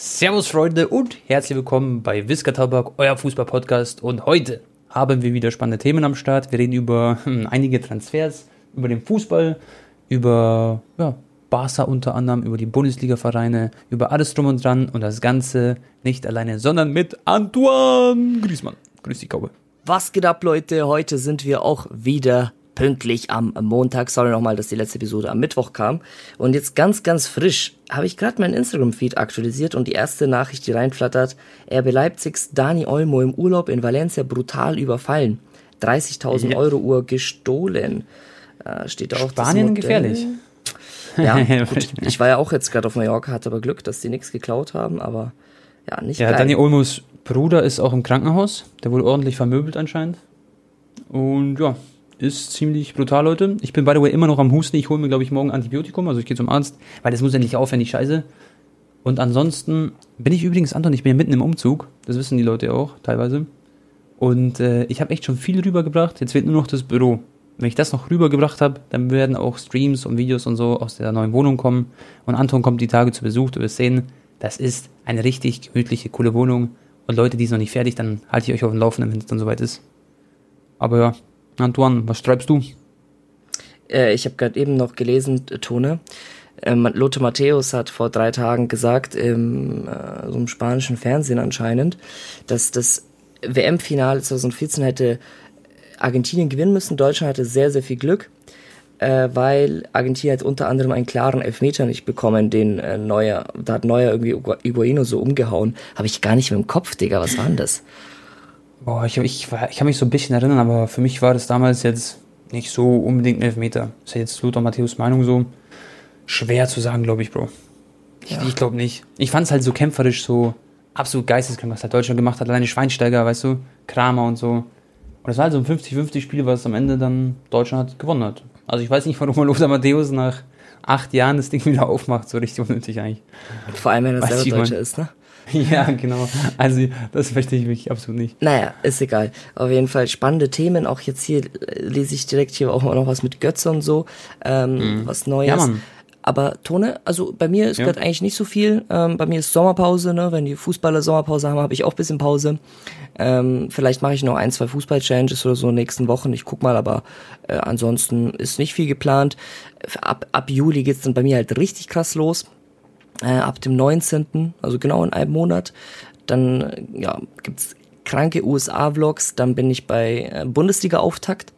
Servus Freunde und herzlich willkommen bei Wiska Tabak, euer Fußball-Podcast. Und heute haben wir wieder spannende Themen am Start. Wir reden über hm, einige Transfers, über den Fußball, über ja, Barca unter anderem, über die Bundesliga-Vereine, über alles drum und dran und das Ganze nicht alleine, sondern mit Antoine Griezmann. Grüß dich, Kaube. Was geht ab, Leute? Heute sind wir auch wieder pünktlich am Montag. Sorry nochmal, dass die letzte Episode am Mittwoch kam. Und jetzt ganz, ganz frisch habe ich gerade meinen Instagram-Feed aktualisiert und die erste Nachricht, die reinflattert, RB Leipzigs Dani Olmo im Urlaub in Valencia brutal überfallen. 30.000 ja. Euro Uhr gestohlen. Äh, steht auch Spanien gefährlich. Ja, gut. Ich war ja auch jetzt gerade auf Mallorca, hatte aber Glück, dass die nichts geklaut haben, aber ja, nicht Ja, geil. Dani Olmos Bruder ist auch im Krankenhaus. Der wurde ordentlich vermöbelt anscheinend. Und ja, ist ziemlich brutal, Leute. Ich bin, by the way, immer noch am Husten. Ich hole mir, glaube ich, morgen Antibiotikum. Also ich gehe zum Arzt, weil das muss ja nicht aufhören, die Scheiße. Und ansonsten bin ich übrigens, Anton, ich bin ja mitten im Umzug. Das wissen die Leute auch teilweise. Und äh, ich habe echt schon viel rübergebracht. Jetzt fehlt nur noch das Büro. Wenn ich das noch rübergebracht habe, dann werden auch Streams und Videos und so aus der neuen Wohnung kommen. Und Anton kommt die Tage zu Besuch. Du wirst sehen, das ist eine richtig gemütliche, coole Wohnung. Und Leute, die ist noch nicht fertig, dann halte ich euch auf dem Laufenden, wenn es dann soweit ist. Aber ja, Antoine, was schreibst du? Äh, ich habe gerade eben noch gelesen, äh, Tone. Ähm, Lothar Matthäus hat vor drei Tagen gesagt, im äh, so einem spanischen Fernsehen anscheinend, dass das WM-Finale 2014 hätte Argentinien gewinnen müssen. Deutschland hatte sehr, sehr viel Glück, äh, weil Argentinien hat unter anderem einen klaren Elfmeter nicht bekommen, den äh, Neuer, da hat Neuer irgendwie Iguaino so umgehauen. Habe ich gar nicht mehr im Kopf, Digga, was war denn das? Boah, ich, ich, ich kann mich so ein bisschen erinnern, aber für mich war das damals jetzt nicht so unbedingt ein Elfmeter. Ist ja jetzt Lothar Matthäus Meinung so schwer zu sagen, glaube ich, Bro. Ich, ja. ich glaube nicht. Ich fand es halt so kämpferisch, so absolut geisteskrank, was halt Deutschland gemacht hat. Alleine Schweinsteiger, weißt du, Kramer und so. Und das war halt so ein 50-50-Spiel, was am Ende dann Deutschland hat, gewonnen hat. Also ich weiß nicht, warum Lothar Matthäus nach acht Jahren das Ding wieder aufmacht, so richtig unnötig eigentlich. Vor allem, wenn er selber Deutscher ist, ne? Ja, genau. Also das verstehe ich mich absolut nicht. Naja, ist egal. Auf jeden Fall spannende Themen. Auch jetzt hier lese ich direkt hier auch noch was mit Götze und so. Ähm, mhm. Was Neues. Ja, Mann. Aber Tone, also bei mir ist ja. gerade eigentlich nicht so viel. Ähm, bei mir ist Sommerpause, ne? Wenn die Fußballer Sommerpause haben, habe ich auch bisschen Pause. Ähm, vielleicht mache ich noch ein, zwei Fußball-Challenges oder so in den nächsten Wochen. Ich guck mal, aber äh, ansonsten ist nicht viel geplant. Ab, ab Juli geht's dann bei mir halt richtig krass los äh, ab dem 19., also genau in einem Monat. Dann äh, ja, gibt's kranke USA-Vlogs, dann bin ich bei äh, Bundesliga-Auftakt.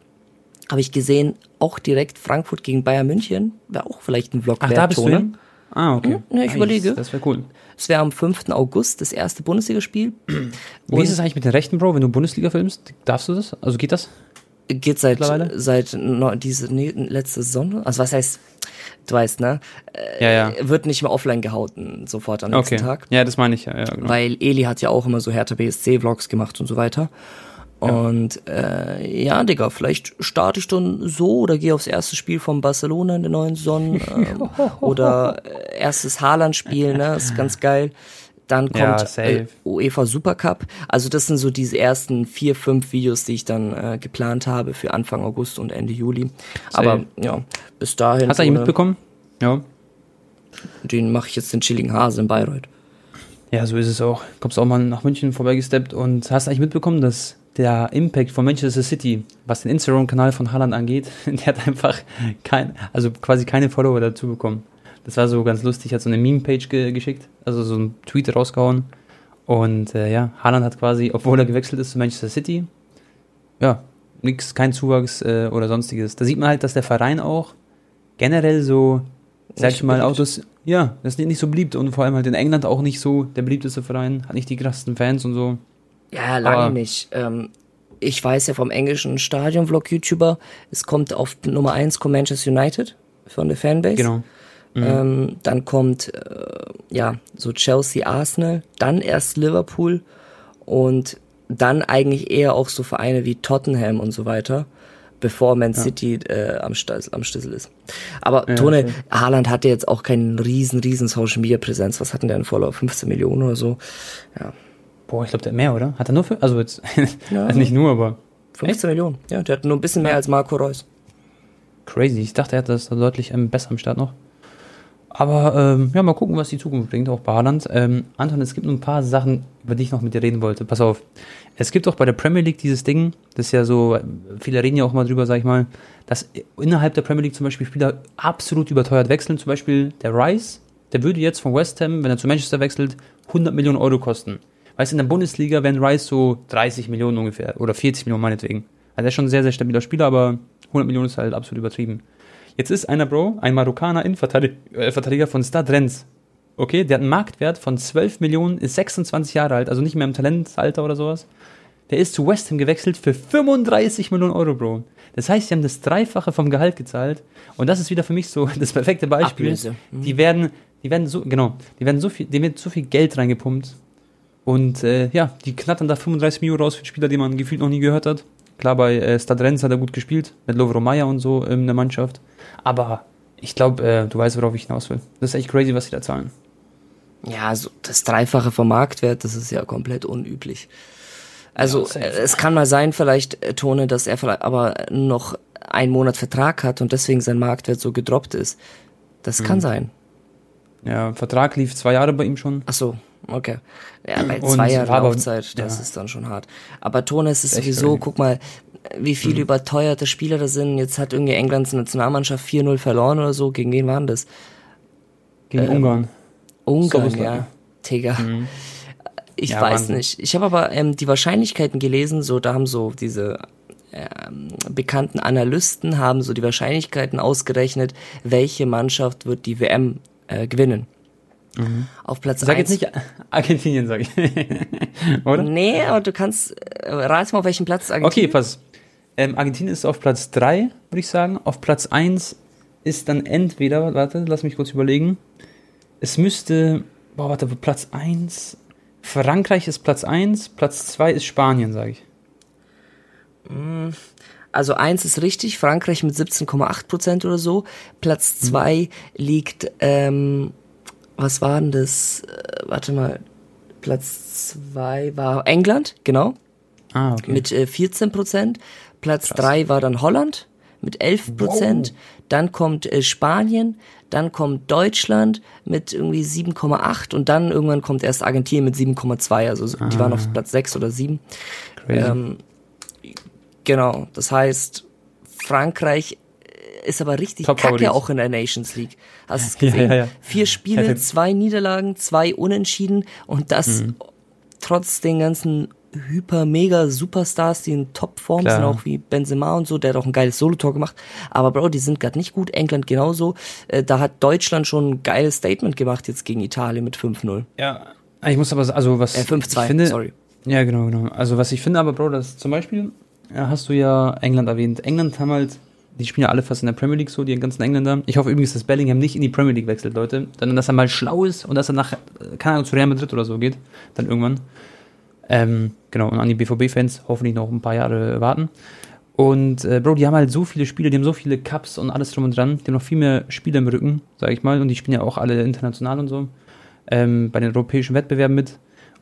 Habe ich gesehen, auch direkt Frankfurt gegen Bayern München. Wäre auch vielleicht ein Vlog Ach, da bist du hin? Ah, okay. Hm, ja, ich ah, überlege. Das wäre cool. Es wäre am 5. August das erste Bundesligaspiel. Wie ist es eigentlich mit den Rechten, Bro, wenn du Bundesliga filmst? Darfst du das? Also geht das? Geht seit, seit no, diese nee, letzte Saison. Also was heißt, du weißt, ne? Äh, ja, ja. Wird nicht mehr offline gehalten, sofort am nächsten okay. Tag. Ja, das meine ich ja, ja genau. Weil Eli hat ja auch immer so Hertha BSC-Vlogs gemacht und so weiter. Und äh, ja, Digga, vielleicht starte ich dann so oder gehe aufs erste Spiel von Barcelona in der neuen Saison. Ähm, oder äh, erstes Haaland-Spiel, ne? ist ganz geil. Dann kommt ja, äh, UEFA Supercup. Also das sind so diese ersten vier, fünf Videos, die ich dann äh, geplant habe für Anfang August und Ende Juli. Safe. Aber ja, bis dahin. Hast du ihn mitbekommen? Ja. Den mache ich jetzt den chilligen Hase in Bayreuth. Ja, so ist es auch. Kommst auch mal nach München vorbeigesteppt und hast eigentlich mitbekommen, dass der Impact von Manchester City, was den Instagram-Kanal von Haaland angeht, der hat einfach kein, also quasi keine Follower dazu bekommen. Das war so ganz lustig, hat so eine Meme-Page ge geschickt, also so ein Tweet rausgehauen. Und äh, ja, Haaland hat quasi, obwohl er gewechselt ist zu Manchester City, ja, nix, kein Zuwachs äh, oder sonstiges. Da sieht man halt, dass der Verein auch generell so, sag ich mal, Autos, ja, das ist nicht so beliebt und vor allem halt in England auch nicht so der beliebteste Verein, hat nicht die krassesten Fans und so. Ja, lange Aber, nicht. Ähm, ich weiß ja vom englischen Stadion-Vlog-YouTuber, es kommt auf Nummer 1 kommt Manchester United von der Fanbase. Genau. Mhm. Ähm, dann kommt äh, ja so Chelsea, Arsenal, dann erst Liverpool und dann eigentlich eher auch so Vereine wie Tottenham und so weiter, bevor Man ja. City äh, am, am Schlüssel ist. Aber ja, Tone, okay. Haaland hatte jetzt auch keinen riesen, riesen Social Media Präsenz. Was hatten der denn Follower? 15 Millionen oder so? Ja. Boah, ich glaube, der hat mehr, oder? Hat er nur für, also jetzt, ja. also nicht nur, aber. 15 echt? Millionen. Ja, der hat nur ein bisschen mehr als Marco Reus. Crazy. Ich dachte, er hat das deutlich ähm, besser am Start noch. Aber ähm, ja, mal gucken, was die Zukunft bringt, auch bei Haaland. Ähm, Anton, es gibt noch ein paar Sachen, über die ich noch mit dir reden wollte. Pass auf. Es gibt auch bei der Premier League dieses Ding, das ist ja so, viele reden ja auch mal drüber, sag ich mal, dass innerhalb der Premier League zum Beispiel Spieler absolut überteuert wechseln. Zum Beispiel der Rice, der würde jetzt von West Ham, wenn er zu Manchester wechselt, 100 Millionen Euro kosten. Weißt du, in der Bundesliga wären Rice so 30 Millionen ungefähr oder 40 Millionen meinetwegen. Also er ist schon ein sehr, sehr stabiler Spieler, aber 100 Millionen ist halt absolut übertrieben. Jetzt ist einer Bro, ein Marokkaner Innenverteidiger äh, von Stade Rennes. Okay, der hat einen Marktwert von 12 Millionen, ist 26 Jahre alt, also nicht mehr im Talentalter oder sowas. Der ist zu West Ham gewechselt für 35 Millionen Euro, Bro. Das heißt, sie haben das Dreifache vom Gehalt gezahlt. Und das ist wieder für mich so das perfekte Beispiel. Mhm. Die werden, die werden so, genau, die werden so viel, dem wird so viel Geld reingepumpt. Und äh, ja, die knattern da 35 Millionen raus für Spieler, die man gefühlt noch nie gehört hat. Klar, bei äh, Stade Rennes hat er gut gespielt, mit Lovro Meyer und so in der Mannschaft. Aber ich glaube, äh, du weißt, worauf ich hinaus will. Das ist echt crazy, was sie da zahlen. Ja, also das Dreifache vom Marktwert, das ist ja komplett unüblich. Also ja, es kann mal sein, vielleicht, äh, Tone, dass er vielleicht aber noch einen Monat Vertrag hat und deswegen sein Marktwert so gedroppt ist. Das mhm. kann sein. Ja, Vertrag lief zwei Jahre bei ihm schon. Ach so, okay. Ja, bei zwei Jahren Laufzeit, das ja. ist dann schon hart. Aber Tone, es ist sowieso, guck mal, wie viele mhm. überteuerte Spieler da sind. Jetzt hat irgendwie Englands Nationalmannschaft 4-0 verloren oder so. Gegen wen waren das? Gegen ähm, Ungarn. Ungarn, ja. Digga. Mhm. Ich ja, weiß Wahnsinn. nicht. Ich habe aber ähm, die Wahrscheinlichkeiten gelesen, so da haben so diese ähm, bekannten Analysten haben so die Wahrscheinlichkeiten ausgerechnet, welche Mannschaft wird die WM äh, gewinnen. Mhm. Auf Platz Sag 1. jetzt nicht Argentinien, sag ich. Oder? Nee, aber du kannst, äh, rat mal, auf welchem Platz Argentinien. Okay, pass. Ähm, Argentinien ist auf Platz 3, würde ich sagen. Auf Platz 1 ist dann entweder, warte, lass mich kurz überlegen. Es müsste, boah, warte, Platz 1. Frankreich ist Platz 1, Platz 2 ist Spanien, sage ich. Mm, also 1 ist richtig, Frankreich mit 17,8% oder so. Platz 2 mhm. liegt, ähm, was war denn das? Äh, warte mal, Platz 2 war England, genau. Ah, okay. Mit äh, 14%. Platz 3 war dann Holland mit 11 Prozent. Wow. Dann kommt äh, Spanien, dann kommt Deutschland mit irgendwie 7,8 und dann irgendwann kommt erst Argentinien mit 7,2. Also ah. die waren auf Platz 6 oder 7. Ähm, genau, das heißt, Frankreich ist aber richtig Top kacke auch in der Nations League. Hast du es gesehen? Ja, ja, ja. Vier Spiele, zwei Niederlagen, zwei Unentschieden und das mhm. trotz den ganzen hyper, mega Superstars, die in Topform sind, auch wie Benzema und so, der hat auch ein geiles Solo-Tor gemacht. Aber Bro, die sind gerade nicht gut. England genauso. Äh, da hat Deutschland schon ein geiles Statement gemacht jetzt gegen Italien mit 5-0. Ja, ich muss aber, also was. Äh, 5-2, sorry. Ja, genau, genau. Also was ich finde aber, Bro, das zum Beispiel, hast du ja England erwähnt. England haben halt die spielen ja alle fast in der Premier League so, die ganzen Engländer. Ich hoffe übrigens, dass Bellingham nicht in die Premier League wechselt, Leute. Sondern dass er mal schlau ist und dass er nach, keine Ahnung, zu Real Madrid oder so geht. Dann irgendwann. Ähm, genau, und an die BVB-Fans hoffentlich noch ein paar Jahre warten. Und äh, Bro, die haben halt so viele Spiele, die haben so viele Cups und alles drum und dran. Die haben noch viel mehr Spiele im Rücken, sag ich mal. Und die spielen ja auch alle international und so. Ähm, bei den europäischen Wettbewerben mit.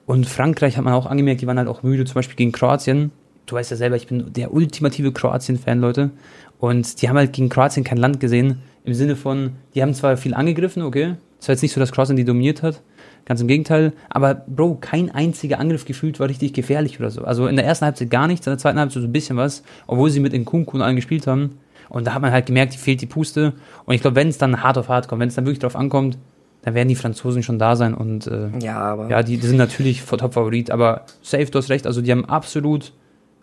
Und Frankreich hat man auch angemerkt, die waren halt auch müde, zum Beispiel gegen Kroatien. Du weißt ja selber, ich bin der ultimative Kroatien-Fan, Leute. Und die haben halt gegen Kroatien kein Land gesehen. Im Sinne von, die haben zwar viel angegriffen, okay. Es war jetzt nicht so, dass Kroatien die dominiert hat. Ganz im Gegenteil. Aber Bro, kein einziger Angriff gefühlt war richtig gefährlich oder so. Also in der ersten Halbzeit gar nichts, in der zweiten Halbzeit so ein bisschen was, obwohl sie mit Nkunku und allen gespielt haben. Und da hat man halt gemerkt, fehlt die Puste. Und ich glaube, wenn es dann hart auf hart kommt, wenn es dann wirklich drauf ankommt, dann werden die Franzosen schon da sein. Und äh, ja, aber ja, die, die sind natürlich Top-Favorit. Aber safe, du hast recht. Also die haben absolut,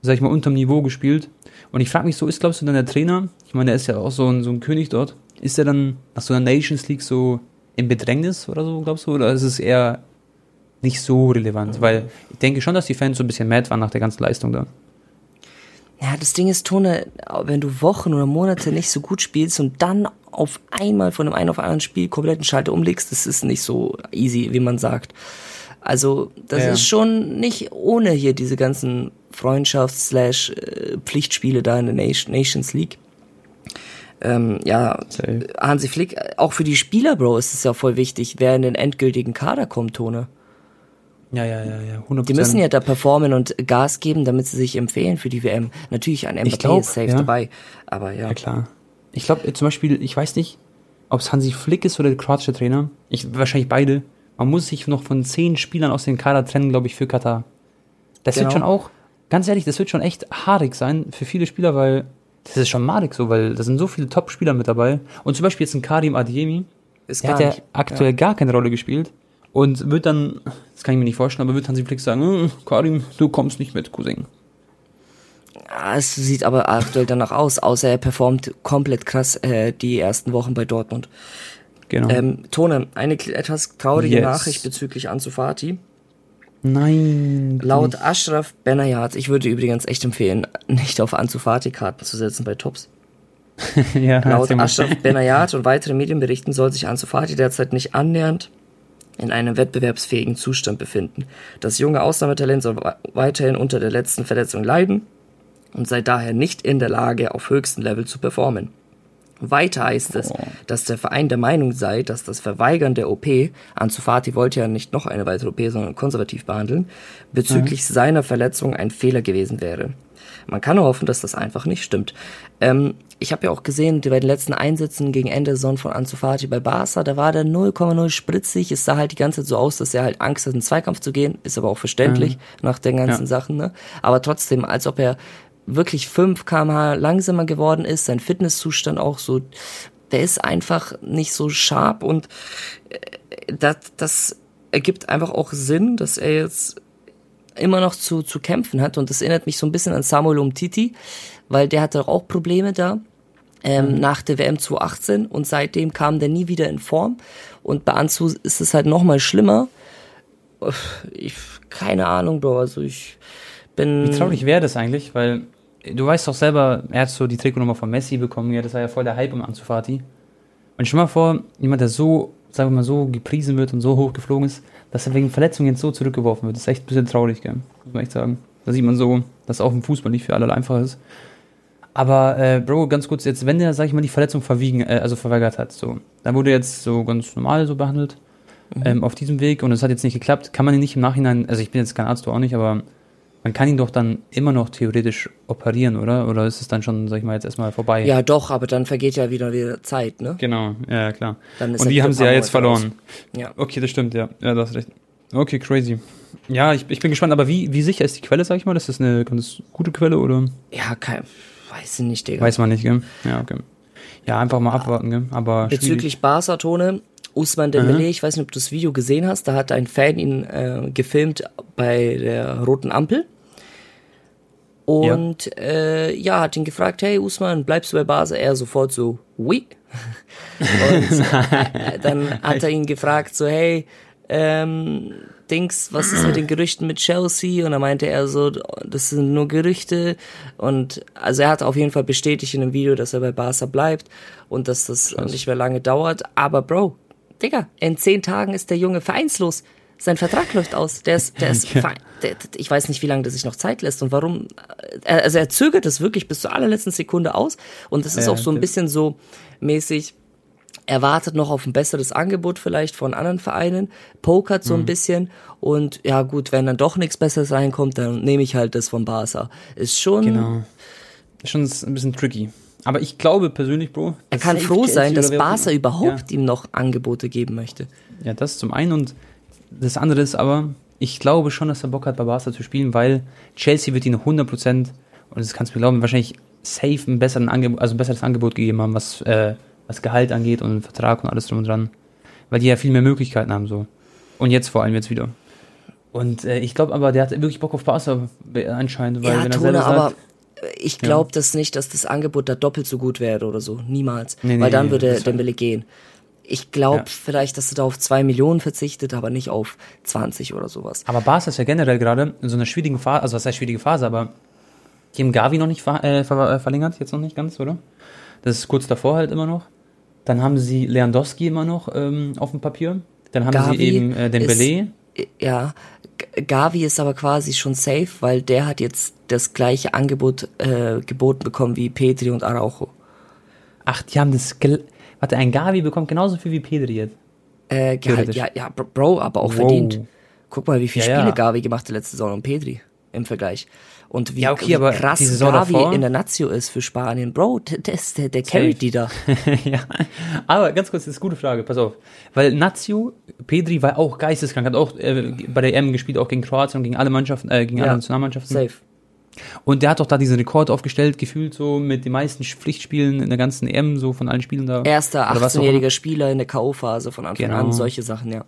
sag ich mal, unterm Niveau gespielt. Und ich frage mich so, ist, glaubst du, dann der Trainer, ich meine, der ist ja auch so ein, so ein König dort, ist er dann nach so einer Nations League so in Bedrängnis oder so, glaubst du? Oder ist es eher nicht so relevant? Weil ich denke schon, dass die Fans so ein bisschen mad waren nach der ganzen Leistung da. Ja, das Ding ist, Tone, wenn du Wochen oder Monate nicht so gut spielst und dann auf einmal von einem einen auf anderen Spiel kompletten Schalter umlegst, das ist nicht so easy, wie man sagt. Also, das ja. ist schon nicht ohne hier diese ganzen Freundschafts-Pflichtspiele da in der Nations League ähm, ja, Safe. Hansi Flick, auch für die Spieler, Bro, ist es ja voll wichtig, wer in den endgültigen Kader kommt, Tone. Ja, ja, ja, ja, 100%. Die müssen ja da performen und Gas geben, damit sie sich empfehlen für die WM. Natürlich, ein Mbappé ist safe ja. dabei, aber ja. Ja, klar. Ich glaube, zum Beispiel, ich weiß nicht, ob es Hansi Flick ist oder der kroatische Trainer. Ich, wahrscheinlich beide. Man muss sich noch von zehn Spielern aus dem Kader trennen, glaube ich, für Katar. Das genau. wird schon auch, ganz ehrlich, das wird schon echt haarig sein für viele Spieler, weil das ist schon madig so, weil da sind so viele Top-Spieler mit dabei. Und zum Beispiel jetzt ein Karim Adiemi, ist der hat ja aktuell ja. gar keine Rolle gespielt und wird dann, das kann ich mir nicht vorstellen, aber wird Hansi Flick sagen, hm, Karim, du kommst nicht mit, Cousin. Es sieht aber aktuell danach aus, außer er performt komplett krass äh, die ersten Wochen bei Dortmund. Genau. Ähm, Tone, eine etwas traurige yes. Nachricht bezüglich Ansu Fati. Nein. Laut nicht. Ashraf Benayat, ich würde übrigens echt empfehlen, nicht auf Ansu Fati Karten zu setzen bei Tops. ja, Laut Ashraf Benayat und weitere Medienberichten soll sich Ansu Fati derzeit nicht annähernd in einem wettbewerbsfähigen Zustand befinden. Das junge Ausnahmetalent soll weiterhin unter der letzten Verletzung leiden und sei daher nicht in der Lage, auf höchstem Level zu performen. Weiter heißt es, oh. dass der Verein der Meinung sei, dass das Verweigern der OP, Anzufati wollte ja nicht noch eine weitere OP, sondern konservativ behandeln, bezüglich mhm. seiner Verletzung ein Fehler gewesen wäre. Man kann nur hoffen, dass das einfach nicht stimmt. Ähm, ich habe ja auch gesehen, bei den letzten Einsätzen gegen Ende der Saison von Anzufati bei Barca, da war der 0,0 spritzig. Es sah halt die ganze Zeit so aus, dass er halt Angst hat, in den Zweikampf zu gehen. Ist aber auch verständlich mhm. nach den ganzen ja. Sachen. Ne? Aber trotzdem, als ob er wirklich 5 kmh langsamer geworden ist, sein Fitnesszustand auch so, der ist einfach nicht so scharf und äh, das, das ergibt einfach auch Sinn, dass er jetzt immer noch zu, zu kämpfen hat und das erinnert mich so ein bisschen an Samuel Umtiti, weil der hatte auch Probleme da ähm, mhm. nach der WM 2018 und seitdem kam der nie wieder in Form und bei Anzu ist es halt nochmal schlimmer. Ich, keine Ahnung, Bro, also ich bin... Wie traurig wäre das eigentlich, weil du weißt doch selber, er hat so die Trikotnummer von Messi bekommen, ja, das war ja voll der Hype um Anzufati. Und stell mal vor, jemand, der so, sagen wir mal, so gepriesen wird und so hoch geflogen ist, dass er wegen Verletzungen jetzt so zurückgeworfen wird. Das ist echt ein bisschen traurig, gell? muss man echt sagen. Da sieht man so, dass auch im Fußball nicht für alle einfach ist. Aber, äh, Bro, ganz kurz, jetzt, wenn der, sag ich mal, die Verletzung verwiegen, äh, also verweigert hat, so, dann wurde jetzt so ganz normal so behandelt, mhm. ähm, auf diesem Weg und es hat jetzt nicht geklappt, kann man ihn nicht im Nachhinein, also ich bin jetzt kein Arzt, du auch nicht, aber man kann ihn doch dann immer noch theoretisch operieren, oder? Oder ist es dann schon, sag ich mal, jetzt erstmal vorbei? Ja, doch, aber dann vergeht ja wieder wieder Zeit, ne? Genau, ja, klar. Und die haben sie ja jetzt verloren. Ja. Okay, das stimmt, ja. Ja, du hast recht. Okay, crazy. Ja, ich, ich bin gespannt, aber wie, wie sicher ist die Quelle, sag ich mal? Ist das eine ganz gute Quelle, oder? Ja, kein, weiß ich nicht, Digga. Weiß man nicht, gell? Ja, okay. Ja, einfach mal abwarten, gell? Aber Bezüglich Barca-Tone, Usman Dembele, mhm. ich weiß nicht, ob du das Video gesehen hast, da hat ein Fan ihn äh, gefilmt bei der roten Ampel und ja. Äh, ja, hat ihn gefragt, hey Usman, bleibst du bei Basel? Er sofort so, oui. Und äh, dann hat er ihn gefragt, so, hey, ähm, Dings, was ist mit den Gerüchten mit Chelsea? Und dann meinte er so, das sind nur Gerüchte. Und also er hat auf jeden Fall bestätigt in dem Video, dass er bei Barca bleibt und dass das Krass. nicht mehr lange dauert. Aber Bro, Digga, in zehn Tagen ist der Junge vereinslos. Sein Vertrag läuft aus. Der ist, der ist, ja. der, ich weiß nicht, wie lange der sich noch Zeit lässt und warum. Äh, also er zögert es wirklich bis zur allerletzten Sekunde aus. Und das ist ja, auch so ein bisschen so mäßig. Er wartet noch auf ein besseres Angebot vielleicht von anderen Vereinen, pokert so mhm. ein bisschen und ja gut, wenn dann doch nichts Besseres reinkommt, dann nehme ich halt das von Barca. Ist schon. Genau. Ist schon ein bisschen tricky. Aber ich glaube persönlich, Bro. Er kann froh sein, dass Barca überhaupt ja. ihm noch Angebote geben möchte. Ja, das zum einen und das andere ist aber, ich glaube schon, dass er Bock hat, bei Barca zu spielen, weil Chelsea wird ihm 100% und das kannst du mir glauben, wahrscheinlich safe ein, besseren Angebot, also ein besseres Angebot gegeben haben, was, äh, was Gehalt angeht und Vertrag und alles drum und dran. Weil die ja viel mehr Möglichkeiten haben so. Und jetzt vor allem jetzt wieder. Und äh, ich glaube aber, der hat wirklich Bock auf Barca anscheinend, weil ja, wenn er Tone, sagt, aber ich glaube ja. das nicht, dass das Angebot da doppelt so gut wäre oder so. Niemals. Nee, weil dann nee, würde Dembele gehen. Ich glaube ja. vielleicht, dass er da auf zwei Millionen verzichtet, aber nicht auf 20 oder sowas. Aber Barca ist ja generell gerade in so einer schwierigen Phase, also was heißt schwierige Phase, aber die haben Gavi noch nicht ver äh, ver äh, verlängert, jetzt noch nicht ganz, oder? Das ist kurz davor halt immer noch. Dann haben sie Lewandowski immer noch ähm, auf dem Papier. Dann haben Gavi sie eben äh, den Belay. Ja, Gavi ist aber quasi schon safe, weil der hat jetzt das gleiche Angebot äh, geboten bekommen wie Petri und Araujo. Ach, die haben das Warte, ein Gavi bekommt genauso viel wie Pedri jetzt. Äh, Gehalt, ja, ja, Bro, aber auch wow. verdient. Guck mal, wie viele ja, Spiele ja. Gavi gemacht hat letzte Saison und Pedri im Vergleich. Und wie, Ja, okay, wie aber krass Gavi davor- in der Nazio ist für Spanien. Bro, der, der, ist- der, der carryt die da. ja, aber ganz kurz, das ist eine gute Frage, pass auf. Weil Nazio, Pedri war auch geisteskrank, hat auch äh, bei der EM gespielt, auch gegen Kroatien und gegen alle Mannschaften, äh, gegen Ja. alle Nationalmannschaften. Safe. Und der hat doch da diesen Rekord aufgestellt, gefühlt so mit den meisten Pflichtspielen in der ganzen EM, so von allen Spielen da. Erster Oder was auch 18-jähriger Spieler in der K.O.-Phase von Anfang Genau. an, solche Sachen, ja.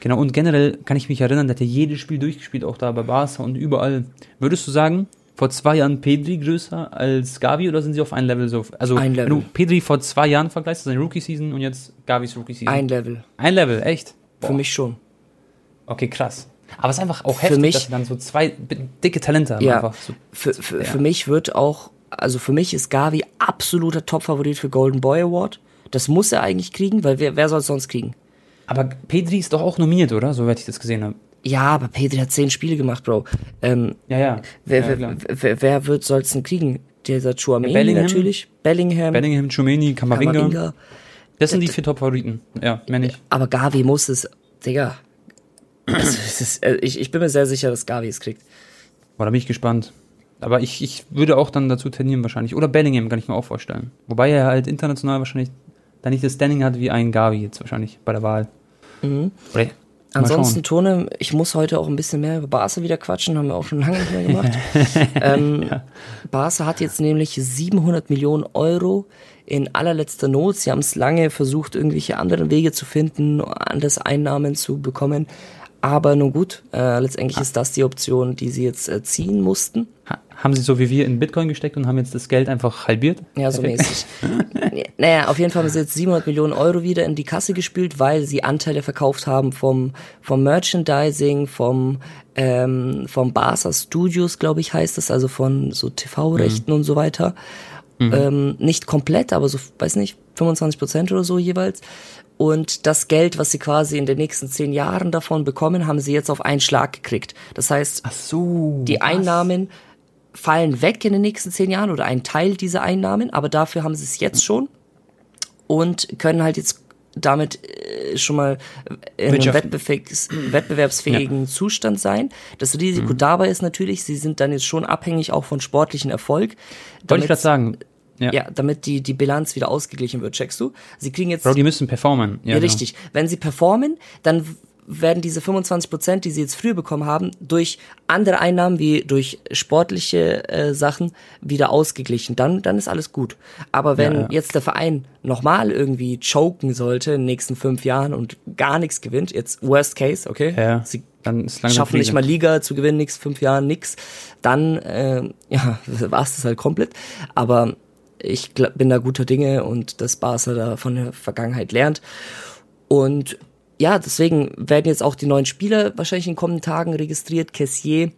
Genau, und generell kann ich mich erinnern, der hat ja jedes Spiel durchgespielt, auch da bei Barca und überall. Würdest du sagen, vor zwei Jahren Pedri größer als Gavi oder sind sie auf ein Level so? Also, Ein Level. wenn du Pedri vor zwei Jahren vergleichst, seine Rookie-Season und jetzt Gavis Rookie-Season. Ein Level. ein Level, echt? Für mich schon. Okay, krass. Aber es ist einfach auch heftig, mich- dass sie dann so zwei dicke Talente haben. Ja. Einfach so. Für, für, Ja. für mich wird auch, also für mich ist Gavi absoluter Top-Favorit für Golden Boy Award. Das muss er eigentlich kriegen, weil wer, wer soll es sonst kriegen? Aber Pedri ist doch auch nominiert, oder? Soweit ich das gesehen habe. Ja, aber Pedri hat zehn Spiele gemacht, Bro. Ähm, Ja, ja. wer, ja, wer, wer, wer wird soll's denn kriegen? Dieser Chouameni Bellingham? natürlich, Bellingham, Bellingham, Chumeni, Kamavinga. Kamavinga. Das sind die vier Top-Favoriten. Ja, mehr nicht. Aber Gavi muss es, Digga. Also, ist, äh, ich, ich bin mir sehr sicher, dass Gavi es kriegt. Boah, da bin ich gespannt. Aber ich, ich würde auch dann dazu tendieren wahrscheinlich. Oder Bellingham kann ich mir auch vorstellen. Wobei er halt international wahrscheinlich da nicht das Standing hat wie ein Gavi jetzt wahrscheinlich bei der Wahl. Oder, Mhm. Ansonsten, schauen. Tone, ich muss heute auch ein bisschen mehr über Barca wieder quatschen, haben wir auch schon lange nicht mehr gemacht. ähm, Barca hat jetzt nämlich 700 Millionen Euro in allerletzter Not. Sie haben es lange versucht, irgendwelche anderen Wege zu finden, anders Einnahmen zu bekommen. Aber nun gut, äh, letztendlich ist das die Option, die sie jetzt äh, ziehen mussten. Ha- Haben sie so wie wir in Bitcoin gesteckt und haben jetzt das Geld einfach halbiert? Ja, so Perfekt. mäßig. naja, auf jeden Fall haben sie jetzt 700 Millionen Euro wieder in die Kasse gespült, weil sie Anteile verkauft haben vom, vom Merchandising, vom, ähm, vom Barca Studios, glaube ich, heißt das, also von so TV-Rechten und so weiter. Ähm, nicht komplett, aber so, weiß nicht, 25 Prozent oder so jeweils. Und das Geld, was sie quasi in den nächsten zehn Jahren davon bekommen, haben sie jetzt auf einen Schlag gekriegt. Das heißt, so. die was? Einnahmen fallen weg in den nächsten zehn Jahren oder ein Teil dieser Einnahmen, aber dafür haben sie es jetzt schon und können halt jetzt damit äh, schon mal in einem wettbewerbs wettbewerbsfähigen Zustand sein. Das Risiko Mhm. dabei ist natürlich, sie sind dann jetzt schon abhängig auch von sportlichen Erfolg. Wollte ich gerade sagen. Ja. Ja, damit die, die Bilanz wieder ausgeglichen wird, checkst du? Sie kriegen jetzt Bro, die müssen performen. ja, genau. richtig. Wenn sie performen, dann werden diese 25 Prozent, die sie jetzt früher bekommen haben, durch andere Einnahmen wie durch sportliche äh, Sachen wieder ausgeglichen. Dann, dann ist alles gut. Aber wenn Ja, ja. jetzt der Verein nochmal irgendwie choken sollte in den nächsten fünf Jahren und gar nichts gewinnt, jetzt Worst Case, okay? Ja, Sie dann ist langsam schaffen nicht mal Liga zu gewinnen, nix, fünf Jahren nix, dann äh, ja, war es das halt komplett. Aber ich bin da guter Dinge und dass Barca da von der Vergangenheit lernt. Und ja, deswegen werden jetzt auch die neuen Spieler wahrscheinlich in den kommenden Tagen registriert. Kessier,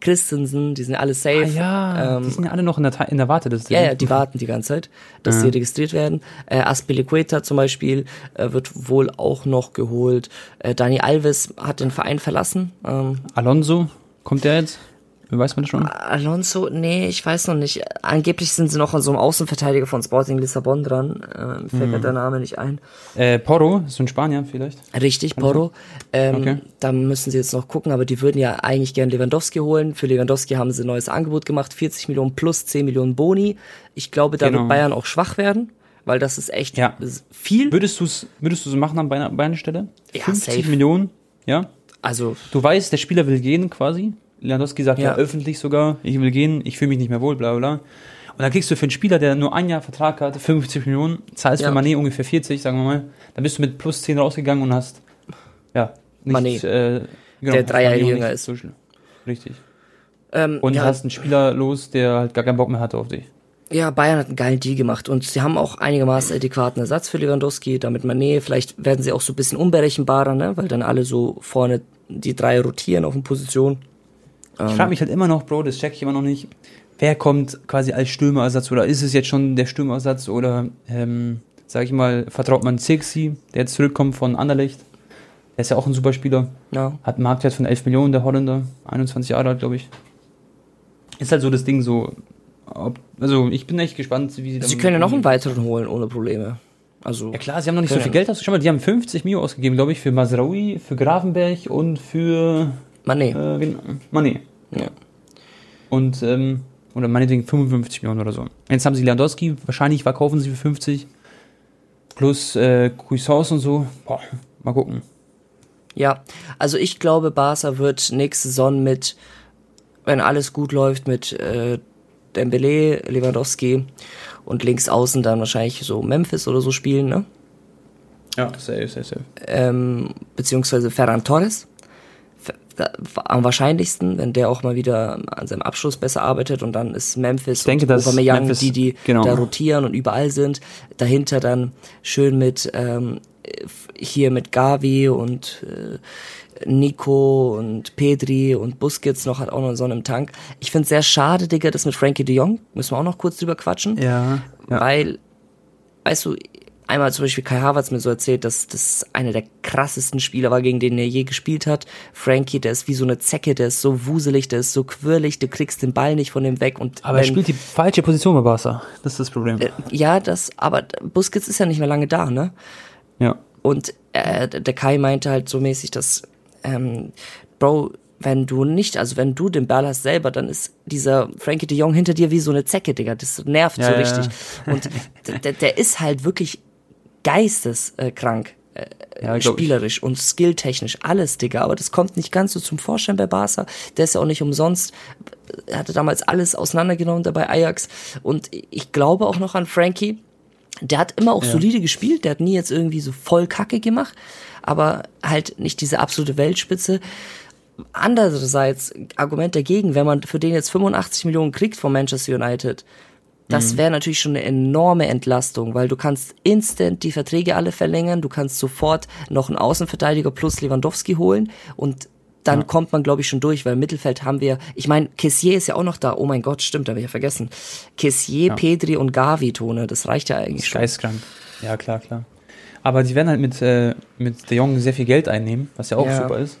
Christensen, die sind alle safe. Ah, ja, Ähm, die sind ja alle noch in der, in der Warteliste. ja, ja, die warten die ganze Zeit, dass sie registriert werden. Äh, Aspilicueta zum Beispiel äh, wird wohl auch noch geholt. Äh, Dani Alves hat den Verein verlassen. Ähm, Alonso, kommt der jetzt? Weiß man das schon? Alonso, nee, ich weiß noch nicht. Angeblich sind sie noch an so einem Außenverteidiger von Sporting Lissabon dran. Ähm, fällt mir der Name nicht ein. Äh, Porro, so ein Spanier vielleicht. Richtig, Porro. Ähm, Okay. Da müssen sie jetzt noch gucken, aber die würden ja eigentlich gern Lewandowski holen. Für Lewandowski haben sie ein neues Angebot gemacht, 40 Millionen plus 10 Millionen Boni. Ich glaube, da Genau. wird Bayern auch schwach werden, weil das ist echt Ja. ist viel. Würdest du es würdest du's machen an Beiner Stelle? Ja, 50 safe. Millionen, ja? Also, Du weißt, der Spieler will gehen quasi. Lewandowski sagt ja, Ja. öffentlich sogar, ich will gehen, ich fühle mich nicht mehr wohl, bla bla bla. Und dann kriegst du für einen Spieler, der nur ein Jahr Vertrag hat, 50 Millionen, zahlst Ja. für Mané ungefähr 40, sagen wir mal. Dann bist du mit plus 10 rausgegangen und hast, ja, nicht, äh, genau, Der drei Jahre jünger ist. so schnell. Richtig. ähm, Und ja, hast einen Spieler los, der halt gar keinen Bock mehr hatte auf dich. Ja, Bayern hat einen geilen Deal gemacht und sie haben auch einigermaßen adäquaten Ersatz für Lewandowski, damit Mané, vielleicht werden sie auch so ein bisschen unberechenbarer, ne, weil dann alle so vorne die drei rotieren auf den Positionen. Ich frage mich halt immer noch, Bro, das check ich immer noch nicht. Wer kommt quasi als Stürmerersatz oder ist es jetzt schon der Stürmerersatz oder, ähm, sag ich mal, vertraut man Zirksi, der jetzt zurückkommt von Anderlecht? Der ist ja auch ein super Spieler. Ja. Hat einen Marktwert von 11 Millionen, der Holländer. 21 Jahre alt, glaube ich. Ist halt so das Ding so. Ob, also, ich bin echt gespannt, wie sie Sie damit können ja noch einen weiteren holen ohne Probleme. Also Ja klar, sie haben noch nicht so viel Geld ausgegeben. Schau mal, die haben 50 Mio ausgegeben, glaube ich, für Masraoui, für Grafenberg und für Mané. äh, wen- Mané. Ja. Und, ähm, oder meinetwegen 55 Millionen oder so. Jetzt haben sie Lewandowski, wahrscheinlich verkaufen sie für 50. Plus äh, Cuisance und so. Boah, mal gucken. Ja, also ich glaube, Barca wird nächste Saison mit, wenn alles gut läuft, mit äh, Dembele, Lewandowski und links außen dann wahrscheinlich so Memphis oder so spielen, ne? Ja, safe, safe, safe. Ähm, beziehungsweise Ferran Torres. Am wahrscheinlichsten, wenn der auch mal wieder an seinem Abschluss besser arbeitet und dann ist Memphis ich denke, und Aubameyang Memphis, die, die genau. da rotieren und überall sind. Dahinter dann schön mit ähm, hier mit Gavi und äh, Nico und Pedri und Busquets noch hat auch noch so einen Tank. Ich finde sehr schade, Digga, das mit Frankie de Jong. Müssen wir auch noch kurz drüber quatschen. Ja. ja. Weil, weißt du, einmal zum Beispiel Kai Havertz mir so erzählt, dass das einer der krassesten Spieler war, gegen den er je gespielt hat. Frankie, der ist wie so eine Zecke, der ist so wuselig, der ist so quirlig, du kriegst den Ball nicht von dem weg. Und aber wenn, er spielt die falsche Position bei Barca. Das ist das Problem. Äh, ja, das, aber Busquets ist ja nicht mehr lange da, ne? Ja. Und äh, der Kai meinte halt so mäßig, dass, ähm, Bro, wenn du nicht, also wenn du den Ball hast selber, dann ist dieser Frankie de Jong hinter dir wie so eine Zecke, Digga. Das nervt ja, so richtig. Ja. Und der, der ist halt wirklich geisteskrank. Äh, ja, spielerisch und skilltechnisch, alles, Digga. Aber das kommt nicht ganz so zum Vorschein bei Barca. Der ist ja auch nicht umsonst. Er hatte damals alles auseinandergenommen dabei Ajax. Und ich glaube auch noch an Frankie. Der hat immer auch ja. solide gespielt. Der hat nie jetzt irgendwie so voll Kacke gemacht. Aber halt nicht diese absolute Weltspitze. Andererseits, Argument dagegen, wenn man für den jetzt 85 Millionen kriegt von Manchester United, das mhm. wäre natürlich schon eine enorme Entlastung, weil du kannst instant die Verträge alle verlängern, du kannst sofort noch einen Außenverteidiger plus Lewandowski holen und dann ja. kommt man, glaube ich, schon durch, weil im Mittelfeld haben wir, ich meine, Kessier ist ja auch noch da. Oh mein Gott, stimmt, habe ich ja vergessen. Kessier, ja. Pedri und Gavi, Tone, das reicht ja eigentlich schon. Geistkrank. Ja, klar, klar. Aber die werden halt mit, äh, mit De Jong sehr viel Geld einnehmen, was ja auch ja. super ist.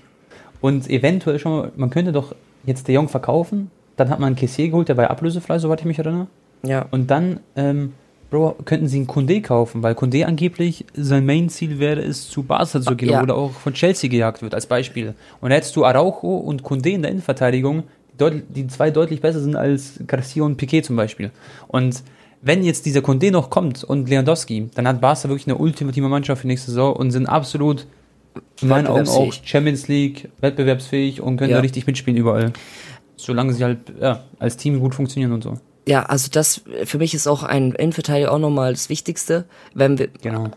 Und eventuell schon mal, man könnte doch jetzt De Jong verkaufen, dann hat man einen Kessier geholt, der war ja ablösefrei, soweit ich mich erinnere. Ja. Und dann, ähm, Bro, könnten sie einen Kunde kaufen, weil Kunde angeblich sein Main-Ziel wäre es, zu Barca zu gehen ja. oder auch von Chelsea gejagt wird, als Beispiel. Und hättest du Araujo und Kunde in der Innenverteidigung, die, die zwei deutlich besser sind als Garcia und Piquet zum Beispiel. Und wenn jetzt dieser Kunde noch kommt und Lewandowski, dann hat Barca wirklich eine ultimative Mannschaft für nächste Saison und sind absolut in meinen Augen auch Champions League wettbewerbsfähig und können ja. da richtig mitspielen überall. Solange sie halt ja, als Team gut funktionieren und so ja, also das für mich ist auch ein Innenverteidiger auch nochmal das Wichtigste. Wenn wir genau.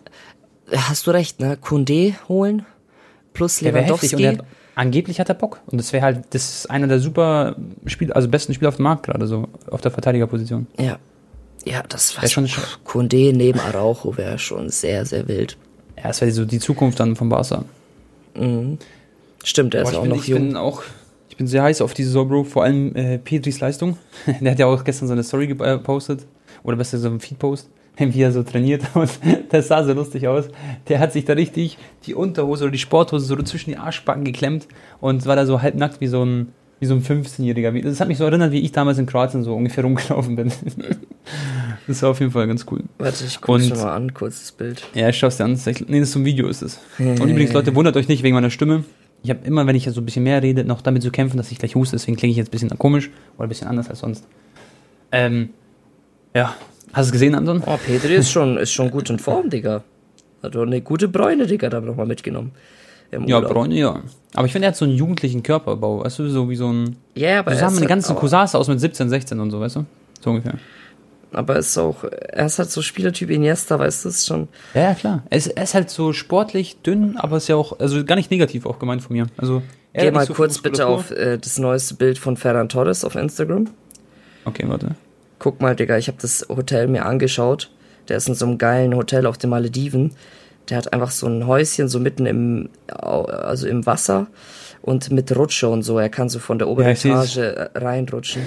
hast du recht, ne? Kunde holen plus Lewandowski. Hat, angeblich hat er Bock. Und das wäre halt, das ist einer der super Spiel, also besten Spieler auf dem Markt gerade so, auf der Verteidigerposition. Ja. Ja, das war schon Kunde neben Araujo wäre schon sehr, sehr wild. Ja, das wäre so die Zukunft dann vom Barca. Mhm. Stimmt, er ist auch noch ich jung. Bin auch, bin sehr heiß auf die Saison, Bro. Vor allem äh, Petris Leistung. Der hat ja auch gestern so eine Story gepostet. Oder besser so einen Feed-Post, wie er so trainiert. Und das sah so lustig aus. Der hat sich da richtig die Unterhose oder die Sporthose so zwischen die Arschbacken geklemmt und war da so halbnackt wie so ein, wie so ein 15-Jähriger. Das hat mich so erinnert, wie ich damals in Kroatien so ungefähr rumgelaufen bin. Das war auf jeden Fall ganz cool. Warte, ich guck's schon mal an, kurzes Bild. Ja, ich schaue es dir an. Nee, das ist so ein Video, ist es. Und übrigens, Leute, wundert euch nicht wegen meiner Stimme ich habe immer, wenn ich so ein bisschen mehr rede, noch damit zu kämpfen, dass ich gleich huste, deswegen klinge ich jetzt ein bisschen komisch oder ein bisschen anders als sonst. Ähm, ja. Hast du es gesehen, Anton? Oh, Petri ist schon, ist schon gut in Form, Digga. Hat doch eine gute Bräune, Digga, da nochmal mitgenommen. Ja, Bräune, ja. Aber ich finde, er hat so einen jugendlichen Körperbau, weißt du, so wie so ein. Ja, yeah, aber. So wir die ganzen Cousins aus mit 17, 16 und so, weißt du? So ungefähr aber ist auch, er ist halt so Spielertyp Iniesta, weißt du, ist schon. Ja, ja, klar. Er ist, er ist halt so sportlich, dünn, aber ist ja auch, also gar nicht negativ auch gemeint von mir. Also, Geh mal so kurz bitte auf äh, das neueste Bild von Ferran Torres auf Instagram. Okay, warte. Guck mal, Digga, ich habe das Hotel mir angeschaut. Der ist in so einem geilen Hotel auf den Malediven. Der hat einfach so ein Häuschen so mitten im, also im Wasser und mit Rutsche und so. Er kann so von der oberen ja, Etage reinrutschen.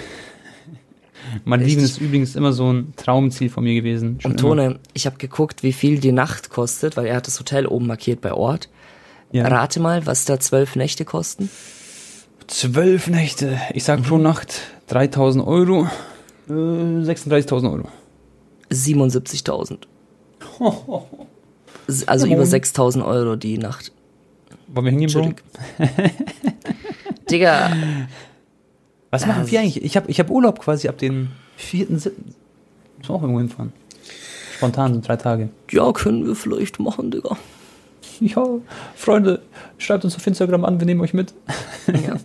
Malediven ist übrigens immer so ein Traumziel von mir gewesen. Und Tone, immer. ich habe geguckt, wie viel die Nacht kostet, weil er hat das Hotel oben markiert bei Ort. Ja. Rate mal, was da zwölf Nächte kosten. Zwölf Nächte. Ich sag mhm. pro Nacht 3000 Euro. Äh, 36.000 Euro. 77.000. also über 6000 Euro die Nacht. Wollen wir hingehen, Bro? Digga, Was machen wir eigentlich? Ich habe ich hab Urlaub quasi ab dem 4.7. Muss auch irgendwo hinfahren. Spontan, so drei Tage. Ja, können wir vielleicht machen, Digga. Ja, Freunde, schreibt uns auf Instagram an, wir nehmen euch mit. Ja.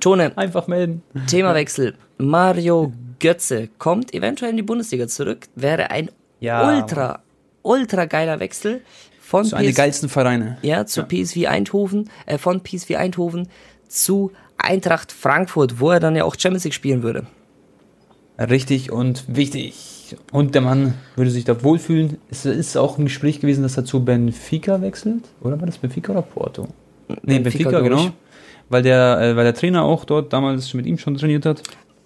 Tone. Einfach melden. Themawechsel. Mario Götze kommt eventuell in die Bundesliga zurück. Wäre ein ja. ultra, ultra geiler Wechsel von zu einer geilsten Vereine. Ja, zu ja. PSV Eindhoven, äh, von PSV Eindhoven zu Eintracht Frankfurt, wo er dann ja auch Champions League spielen würde. Richtig und wichtig. Und der Mann würde sich da wohlfühlen. Es ist auch ein Gespräch gewesen, dass er zu Benfica wechselt. Oder war das Benfica oder Porto? Nee, Benfica, Benfica genau. Weil der, äh, weil der Trainer auch dort damals mit ihm schon trainiert hat.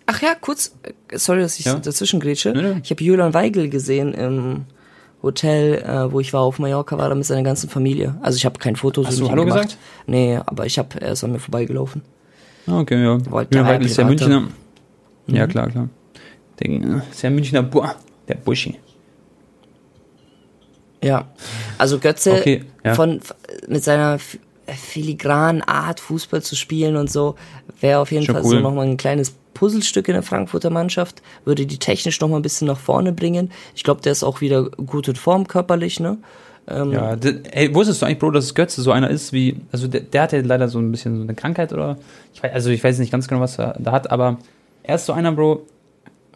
Ach ja, kurz, äh, sorry, dass ich ja? dazwischen grätsche. Nee, nee. Ich habe Julian Weigel gesehen im Hotel, äh, wo ich war auf Mallorca, war da mit seiner ganzen Familie. Also ich habe kein Foto Hast du Hallo gemacht. gesagt? Nee, aber ich habe, er ist an mir vorbeigelaufen. Ah, okay, ja. Wollte Julian Weigel ist ja Münchner. Mhm. Ja, klar, klar. Den, ist ja Münchner, boah, der Buschi. Ja, also Götze okay, ja. von mit seiner filigranen Art Fußball zu spielen und so wäre auf jeden Schon Fall cool. so nochmal ein kleines Puzzlestück in der Frankfurter Mannschaft, würde die technisch noch mal ein bisschen nach vorne bringen. Ich glaube, der ist auch wieder gut in Form körperlich, ne? Ähm, ja, ey, wusstest du eigentlich, Bro, dass Götze so einer ist wie, also der, der hat ja leider so ein bisschen so eine Krankheit oder, ich weiß, also ich weiß nicht ganz genau, was er da hat, aber er ist so einer, Bro,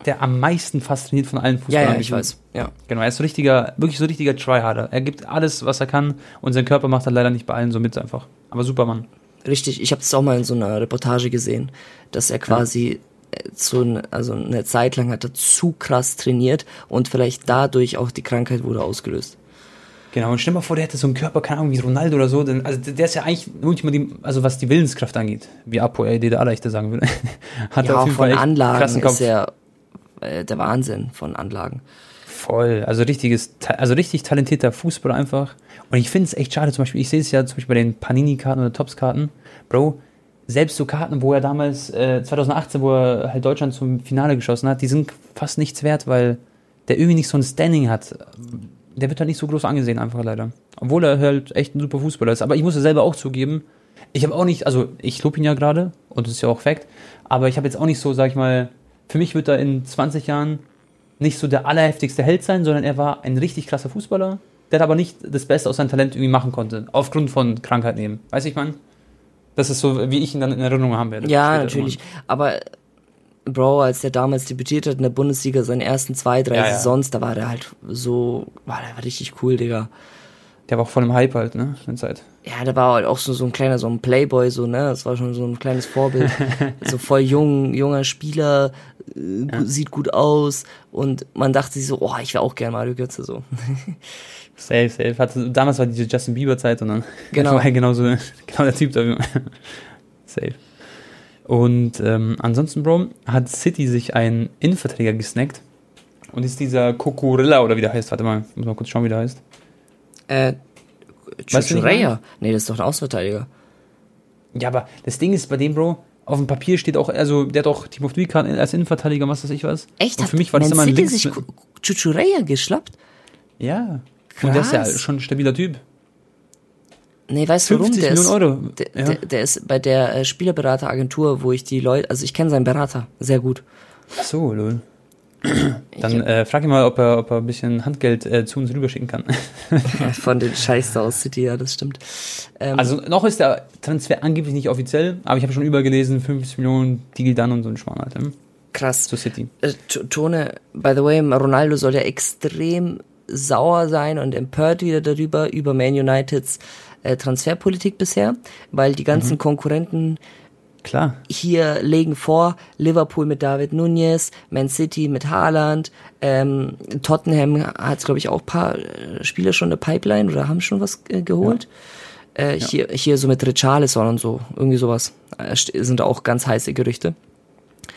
der am meisten fasziniert von allen Fußballern. Ja, ja, ich weiß. Ja. Genau, er ist so richtiger, wirklich so richtiger Tryharder. Er gibt alles, was er kann und sein Körper macht er leider nicht bei allen so mit einfach. Aber Supermann. Richtig, ich habe das auch mal in so einer Reportage gesehen, dass er quasi ja. so also eine Zeit lang hat er zu krass trainiert und vielleicht dadurch auch die Krankheit wurde ausgelöst. Genau, und stell dir mal vor, der hätte so einen Körper, keine Ahnung, wie Ronaldo oder so. Denn, also der ist ja eigentlich ultima die, also was die Willenskraft angeht, wie Apo ey, der Leichte sagen würde. hat ja, er auf jeden von Fall Anlagen ist er äh, der Wahnsinn von Anlagen. Voll, also richtiges, also richtig talentierter Fußballer einfach. Und ich finde es echt schade, zum Beispiel, ich sehe es ja zum Beispiel bei den Panini-Karten oder Tops-Karten, Bro, selbst so Karten, wo er damals, äh, 2018, wo er halt Deutschland zum Finale geschossen hat, die sind fast nichts wert, weil der irgendwie nicht so ein Standing hat. Der wird halt nicht so groß angesehen, einfach leider. Obwohl er halt echt ein super Fußballer ist. Aber ich muss es selber auch zugeben, ich habe auch nicht, also ich lobe ihn ja gerade und das ist ja auch Fakt, aber ich habe jetzt auch nicht so, sag ich mal, für mich wird er in 20 Jahren nicht so der allerheftigste Held sein, sondern er war ein richtig krasser Fußballer, der aber nicht das Beste aus seinem Talent irgendwie machen konnte, aufgrund von Krankheit nehmen. Weiß ich, man? Das ist so, wie ich ihn dann in Erinnerung haben werde. Ja, natürlich. Irgendwann. Aber Bro, als der damals debütiert hat in der Bundesliga, seinen ersten zwei, drei ja, Saisons, ja. da war der halt so, war der richtig cool, Digga. Der war auch voll im Hype halt, ne, in der Zeit. Ja, der war halt auch so, so ein kleiner, so ein Playboy, so, ne, das war schon so ein kleines Vorbild. so voll jung, junger Spieler, äh, ja. sieht gut aus und man dachte sich so, oh, ich wäre auch gern Mario Götze, so. safe, safe. Hatte, damals war diese Justin Bieber Zeit und dann genau. war er genauso, genau der Typ da. safe. Und ähm, ansonsten, Bro, hat City sich einen Innenverträger gesnackt und ist dieser Kokurilla oder wie der heißt, warte mal, muss mal kurz schauen, wie der heißt. Äh, Chuchureya? Nee, das ist doch ein Außenverteidiger. Ja, aber das Ding ist bei dem, Bro, auf dem Papier steht auch, also der hat auch Timo Duykan als Innenverteidiger, was weiß ich was. Echt? Und für mich war das immer ein Links sich Chuchureya geschlappt? Ja. Krass. Und der ist ja schon ein stabiler Typ. Nee, weißt du warum? Der Millionen ist, Euro. Der, ja. der, der, ist bei der äh, Spielerberateragentur, wo ich die Leute, also ich kenne seinen Berater sehr gut. So, lol. Dann äh, frag ihn mal, ob er, ob er ein bisschen Handgeld äh, zu uns rüberschicken kann. Von den Scheiß aus City, ja, das stimmt. Ähm, also noch ist der Transfer angeblich nicht offiziell, aber ich habe schon übergelesen, 50 Millionen dann und so ein Schwan, Alter. Krass. Zu City. Äh, Tone, by the way, Ronaldo soll ja extrem sauer sein und empört wieder darüber, über Man Uniteds äh, Transferpolitik bisher, weil die ganzen mhm. Konkurrenten Klar. Hier legen vor Liverpool mit David Nunez, Man City mit Haaland, ähm, Tottenham hat, glaube ich, auch paar äh, Spieler schon eine Pipeline oder haben schon was äh, geholt. Ja. Äh, ja. Hier, hier so mit Richarlison und so, irgendwie sowas. Äh, sind auch ganz heiße Gerüchte.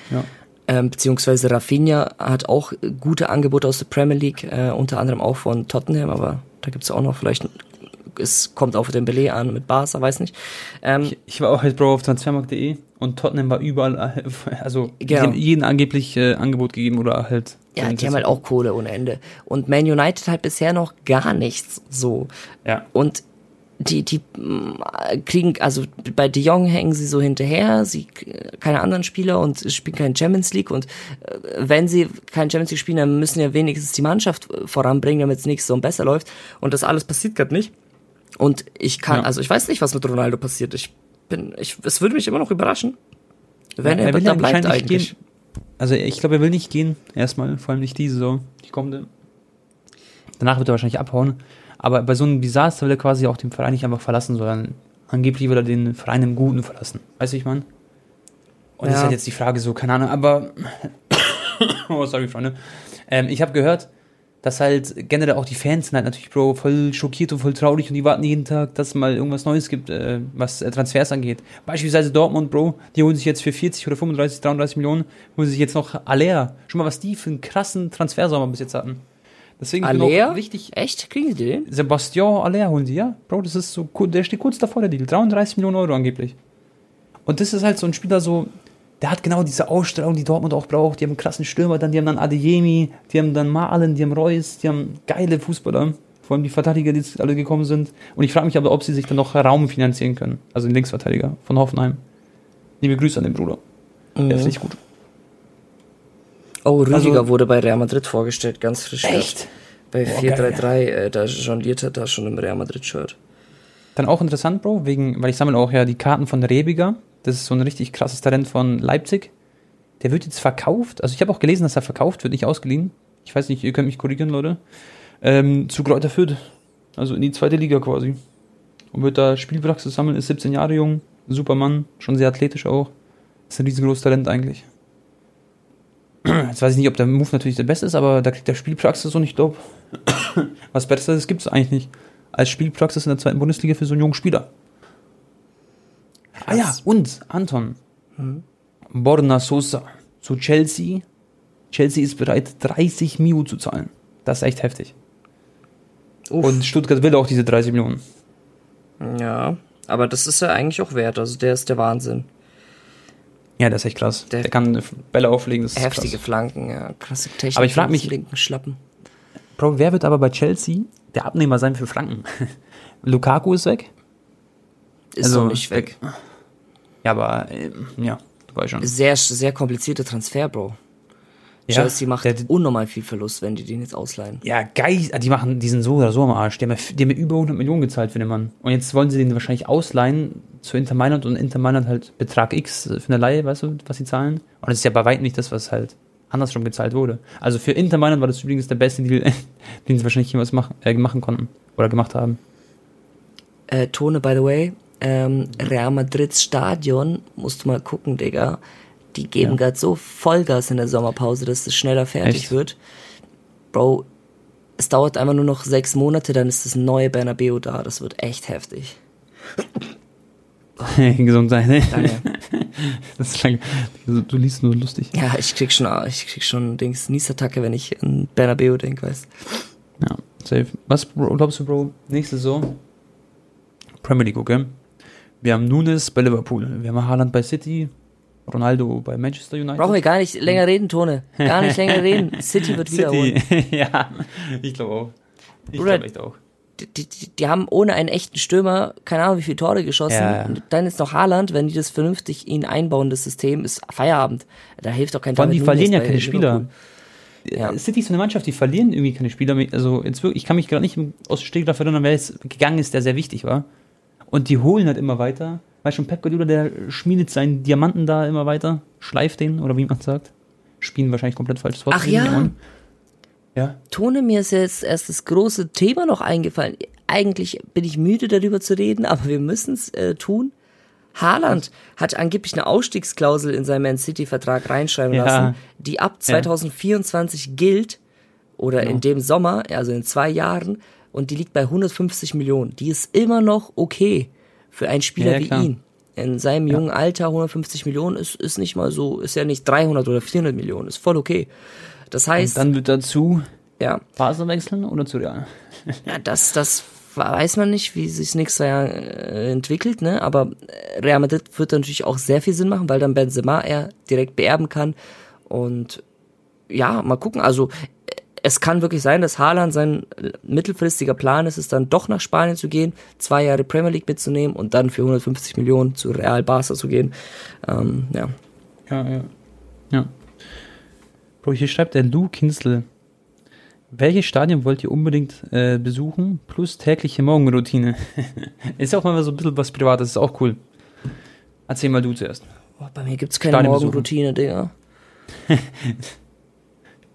Ja. Ähm, beziehungsweise Rafinha hat auch gute Angebote aus der Premier League, äh, unter anderem auch von Tottenham, aber da gibt's auch noch vielleicht es kommt auf den Belay an mit Barca, weiß nicht. Ähm, ich, ich, war auch halt Bro auf transfermarkt.de und Tottenham war überall, also genau. jeden angeblich äh, Angebot gegeben oder halt. Ja, die haben halt auch Kohle ohne Ende. Und Man United halt bisher noch gar nichts so. Ja. Und die, die äh, kriegen, also bei De Jong hängen sie so hinterher, sie keine anderen Spieler und spielen kein Champions League und äh, wenn sie kein Champions League spielen, dann müssen ja wenigstens die Mannschaft äh, voranbringen, damit es nächstes so besser läuft und das alles passiert gerade nicht. Und ich kann, ja. also ich weiß nicht, was mit Ronaldo passiert. Ich bin, ich, es würde mich immer noch überraschen, wenn ja, er, er da bleibt eigentlich. Gehen. Also ich glaube, er will nicht gehen, erstmal, vor allem nicht diese so, die kommende. Danach wird er wahrscheinlich abhauen. Aber bei so einem Desaster will er quasi auch den Verein nicht einfach verlassen, sondern angeblich will er den Verein im Guten verlassen. Weißt du, ich meine? Und ja. das ist halt jetzt die Frage so, keine Ahnung, aber. oh, sorry, Freunde. Ähm, ich habe gehört, dass halt generell auch die Fans sind halt natürlich, Bro, voll schockiert und voll traurig und die warten jeden Tag, dass es mal irgendwas Neues gibt, äh, was äh, Transfers angeht. Beispielsweise Dortmund, Bro, die holen sich jetzt für 40 oder 35, 33 Millionen, holen sich jetzt noch Aller. Schon mal, was die für einen krassen Transfersommer bis jetzt hatten. Deswegen Aller? richtig. Echt? Kriegen die den? Sebastian Aller holen die, ja. Bro, das ist so, der steht kurz davor, der Deal. 33 Millionen Euro angeblich. Und das ist halt so ein Spieler so, der hat genau diese Ausstrahlung, die Dortmund auch braucht. Die haben einen krassen Stürmer, dann, die haben dann Adeyemi, die haben dann Malen, die haben Reus, die haben geile Fußballer. Vor allem die Verteidiger, die jetzt alle gekommen sind. Und ich frage mich aber, ob sie sich dann noch Raum finanzieren können. Also den Linksverteidiger von Hoffenheim. Liebe Grüße an den Bruder. Mhm. Der ist nicht gut. Oh, Rüdiger also, wurde bei Real Madrid vorgestellt, ganz frisch. Echt? Bei 4-3-3, äh, da jongliert er da schon im Real Madrid-Shirt. Dann auch interessant, Bro, wegen, weil ich sammle auch ja die Karten von Rebiger. Das ist so ein richtig krasses Talent von Leipzig. Der wird jetzt verkauft. Also ich habe auch gelesen, dass er verkauft wird, nicht ausgeliehen. Ich weiß nicht, ihr könnt mich korrigieren, Leute. Ähm, zu Kräuter Fürth. Also in die zweite Liga quasi. Und wird da Spielpraxis sammeln, ist 17 Jahre jung, Supermann, schon sehr athletisch auch. Ist ein riesengroßes Talent eigentlich. Jetzt weiß ich nicht, ob der Move natürlich der beste ist, aber da kriegt der Spielpraxis so nicht glaube. Was Besseres gibt es eigentlich nicht. Als Spielpraxis in der zweiten Bundesliga für so einen jungen Spieler. Krass. Ah ja, und Anton. Hm. Borna Sosa zu Chelsea. Chelsea ist bereit, 30 Mio zu zahlen. Das ist echt heftig. Uff. Und Stuttgart will auch diese 30 Millionen. Ja, aber das ist ja eigentlich auch wert. Also der ist der Wahnsinn. Ja, der ist echt krass. Der, der kann Bälle auflegen. Das heftige krass. Flanken, ja. Krasse Technik. Aber ich frage mich, linken Schlappen. Bro, wer wird aber bei Chelsea der Abnehmer sein für Flanken? Lukaku ist weg. Ist also, nicht weg. Ja, aber äh, ja, du weißt schon. Sehr, sehr komplizierter Transfer, Bro. Ja, Chelsea macht der, unnormal viel Verlust, wenn die den jetzt ausleihen. Ja, geil. Die machen, die sind so oder so am Arsch. Die haben, die haben über 100 Millionen gezahlt für den Mann. Und jetzt wollen sie den wahrscheinlich ausleihen zu Inter Mailand und Inter Mailand halt Betrag X für eine Leihe, weißt du, was sie zahlen? Und das ist ja bei weitem nicht das, was halt andersrum gezahlt wurde. Also für Inter Mailand war das übrigens der beste Deal, den sie wahrscheinlich jemals machen, äh, machen konnten oder gemacht haben. Äh, Tone, by the way, ähm, Real Madrids Stadion, musst du mal gucken, Digga die geben ja. gerade so Vollgas in der Sommerpause, dass es schneller fertig Echt? wird. Bro, es dauert einfach nur noch sechs Monate, dann ist das neue Bernabeu da. Das wird echt heftig. Gesund sein, ne? Danke. Das ist lang, du liest nur lustig. Ja, ich krieg schon, ich krieg schon Dings, Niesattacke, wenn ich an Bernabeu denke, weißt Ja, safe. Was glaubst du, Bro, nächste Saison? Premier League, okay? Wir haben Nunes bei Liverpool, wir haben Haaland bei City, Ronaldo bei Manchester United. Brauchen wir gar nicht länger reden, Tone. Gar nicht länger reden. City wird wiederholen. ja, ich glaube auch. Ich glaube echt auch. Die, die, die, haben ohne einen echten Stürmer, keine Ahnung, wie viele Tore geschossen. Ja. Und dann ist noch Haaland, wenn die das vernünftig ihn einbauen, das System, ist Feierabend. Da hilft doch kein Vor allem, die verlieren ja keine Spieler. Ja. City ist so eine Mannschaft, die verlieren irgendwie keine Spieler mehr. Also jetzt wirklich, ich kann mich gerade nicht aus dem Stegreif erinnern, wer jetzt gegangen ist, der sehr wichtig war. Und die holen halt immer weiter. Weißt schon, Pep Guardiola, der schmiedet seinen Diamanten da immer weiter, schleift den, oder wie man sagt. Spielen wahrscheinlich komplett falsches Wort. Ach ja. Ja. Tone, mir ist jetzt erst das große Thema noch eingefallen. Eigentlich bin ich müde darüber zu reden, aber wir müssen es äh, tun. Haaland hat angeblich eine Ausstiegsklausel in seinen Man City-Vertrag reinschreiben ja. lassen, die ab 2024 ja. gilt oder genau. in dem Sommer, also in zwei Jahren, und die liegt bei 150 Millionen. Die ist immer noch okay für einen Spieler ja, wie ihn. In seinem jungen Alter 150 Millionen ist, ist nicht mal so, ist ja nicht 300 oder 400 Millionen, ist voll okay. Das heißt. Und dann wird dazu ja. Basel wechseln oder zu Real? ja, das, das weiß man nicht, wie sich nächstes Jahr äh, entwickelt, ne? Aber Real Madrid wird natürlich auch sehr viel Sinn machen, weil dann Benzema er direkt beerben kann. Und ja, mal gucken. Also es kann wirklich sein, dass Haaland sein mittelfristiger Plan ist, es dann doch nach Spanien zu gehen, zwei Jahre Premier League mitzunehmen und dann für 150 Millionen zu Real Barca zu gehen. Ähm, ja. Ja, ja. Ja. Bro, hier schreibt der Lou Kinsel. Welche Stadien wollt ihr unbedingt äh, besuchen? Plus tägliche Morgenroutine. ist auch mal so ein bisschen was Privates, ist auch cool. Erzähl mal du zuerst. Boah, bei mir gibt's keine Stadion Morgenroutine, Digga.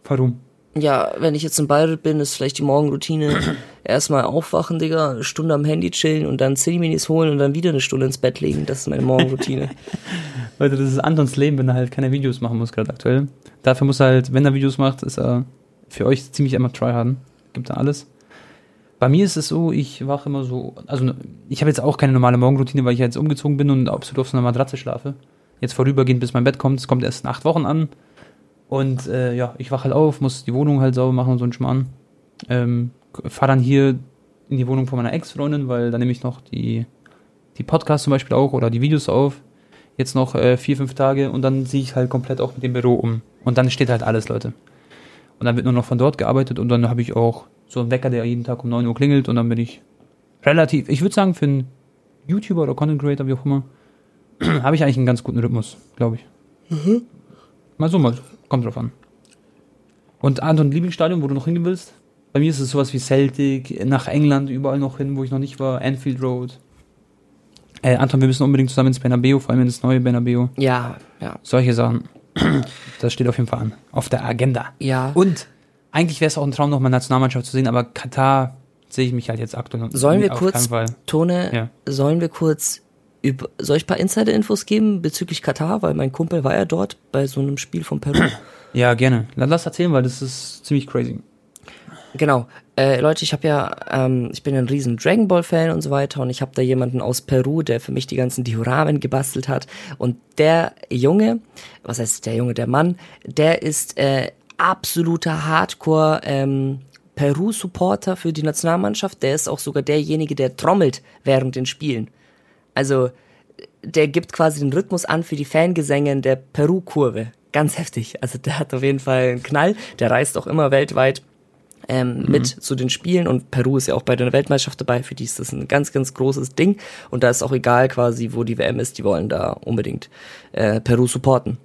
Warum? Ja, wenn ich jetzt in Bayreuth bin, ist vielleicht die Morgenroutine erstmal aufwachen, Digga, eine Stunde am Handy chillen und dann Cineminis holen und dann wieder eine Stunde ins Bett legen. Das ist meine Morgenroutine. Leute, das ist Antons Leben, wenn er halt keine Videos machen muss, gerade aktuell. Dafür muss er halt, wenn er Videos macht, ist er für euch ziemlich immer tryharden. Gibt da alles. Bei mir ist es so, ich wache immer so, also ich habe jetzt auch keine normale Morgenroutine, weil ich jetzt umgezogen bin und absolut auf so einer Matratze schlafe. Jetzt vorübergehend, bis mein Bett kommt. Es kommt erst in acht Wochen an. Und äh, ja, ich wache halt auf, muss die Wohnung halt sauber machen und so ein Schmarrn. Ähm, fahre dann hier in die Wohnung von meiner Ex-Freundin, weil da nehme ich noch die, die Podcasts zum Beispiel auch oder die Videos auf. Jetzt noch äh, vier, fünf Tage und dann ziehe ich halt komplett auch mit dem Büro um. Und dann steht halt alles, Leute. Und dann wird nur noch von dort gearbeitet und dann habe ich auch so einen Wecker, der jeden Tag um 9 Uhr klingelt und dann bin ich relativ, ich würde sagen, für einen YouTuber oder Content Creator, wie auch immer, habe ich eigentlich einen ganz guten Rhythmus, glaube ich. Mhm. Mal so, mal. Kommt drauf an. Und Anton, Lieblingsstadion, wo du noch hingehen willst? Bei mir ist es sowas wie Celtic, nach England überall noch hin, wo ich noch nicht war, Anfield Road. Äh, Anton, wir müssen unbedingt zusammen ins Bernabeu, vor allem ins neue Bernabeu. Ja, ja. Solche Sachen. Das steht auf jeden Fall an. Auf der Agenda. Ja. Und eigentlich wäre es auch ein Traum, noch mal Nationalmannschaft zu sehen, aber Katar sehe ich mich halt jetzt aktuell. Sollen wir kurz, Tone, ja. sollen wir kurz über, soll ich ein paar Insider-Infos geben bezüglich Katar? Weil mein Kumpel war ja dort bei so einem Spiel von Peru. Ja, gerne. Lass erzählen, weil das ist ziemlich crazy. Genau. Äh, Leute, ich habe ja, ähm, ich bin ein riesen Dragon Ball Fan und so weiter und ich habe da jemanden aus Peru, der für mich die ganzen Dioramen gebastelt hat und der Junge, was heißt der Junge, der Mann, der ist äh, absoluter Hardcore ähm, Peru-Supporter für die Nationalmannschaft. Der ist auch sogar derjenige, der trommelt während den Spielen. Also der gibt quasi den Rhythmus an für die Fangesänge der Peru-Kurve. Ganz heftig. Also der hat auf jeden Fall einen Knall. Der reist auch immer weltweit ähm, mhm. mit zu den Spielen und Peru ist ja auch bei der Weltmeisterschaft dabei. Für die ist das ein ganz, ganz großes Ding. Und da ist auch egal quasi, wo die WM ist. Die wollen da unbedingt äh, Peru supporten.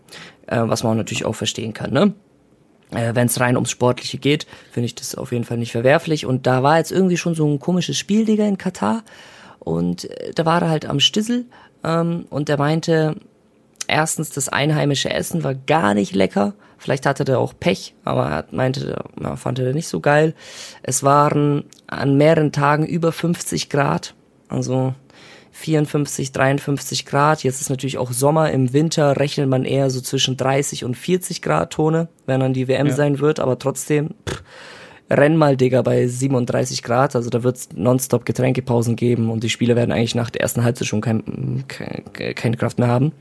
Äh, was man natürlich auch verstehen kann, ne? Äh, Wenn es rein ums Sportliche geht, finde ich das auf jeden Fall nicht verwerflich. Und da war jetzt irgendwie schon so ein komisches Spiel, Digga, in Katar. Und äh, da war er halt am Stissel ähm, und er meinte, erstens, das einheimische Essen war gar nicht lecker. Vielleicht hatte der auch Pech, aber er meinte, ja, fand er nicht so geil. Es waren an mehreren Tagen über 50 Grad, also 54, 53 Grad. Jetzt ist natürlich auch Sommer. Im Winter rechnet man eher so zwischen 30 und 40 Grad Tone, wenn dann die WM ja. sein wird, aber trotzdem, pff, renn mal, Digga, bei 37 Grad. Also da wird es nonstop Getränkepausen geben und die Spieler werden eigentlich nach der ersten Halbzeit schon kein, kein, keine Kraft mehr haben.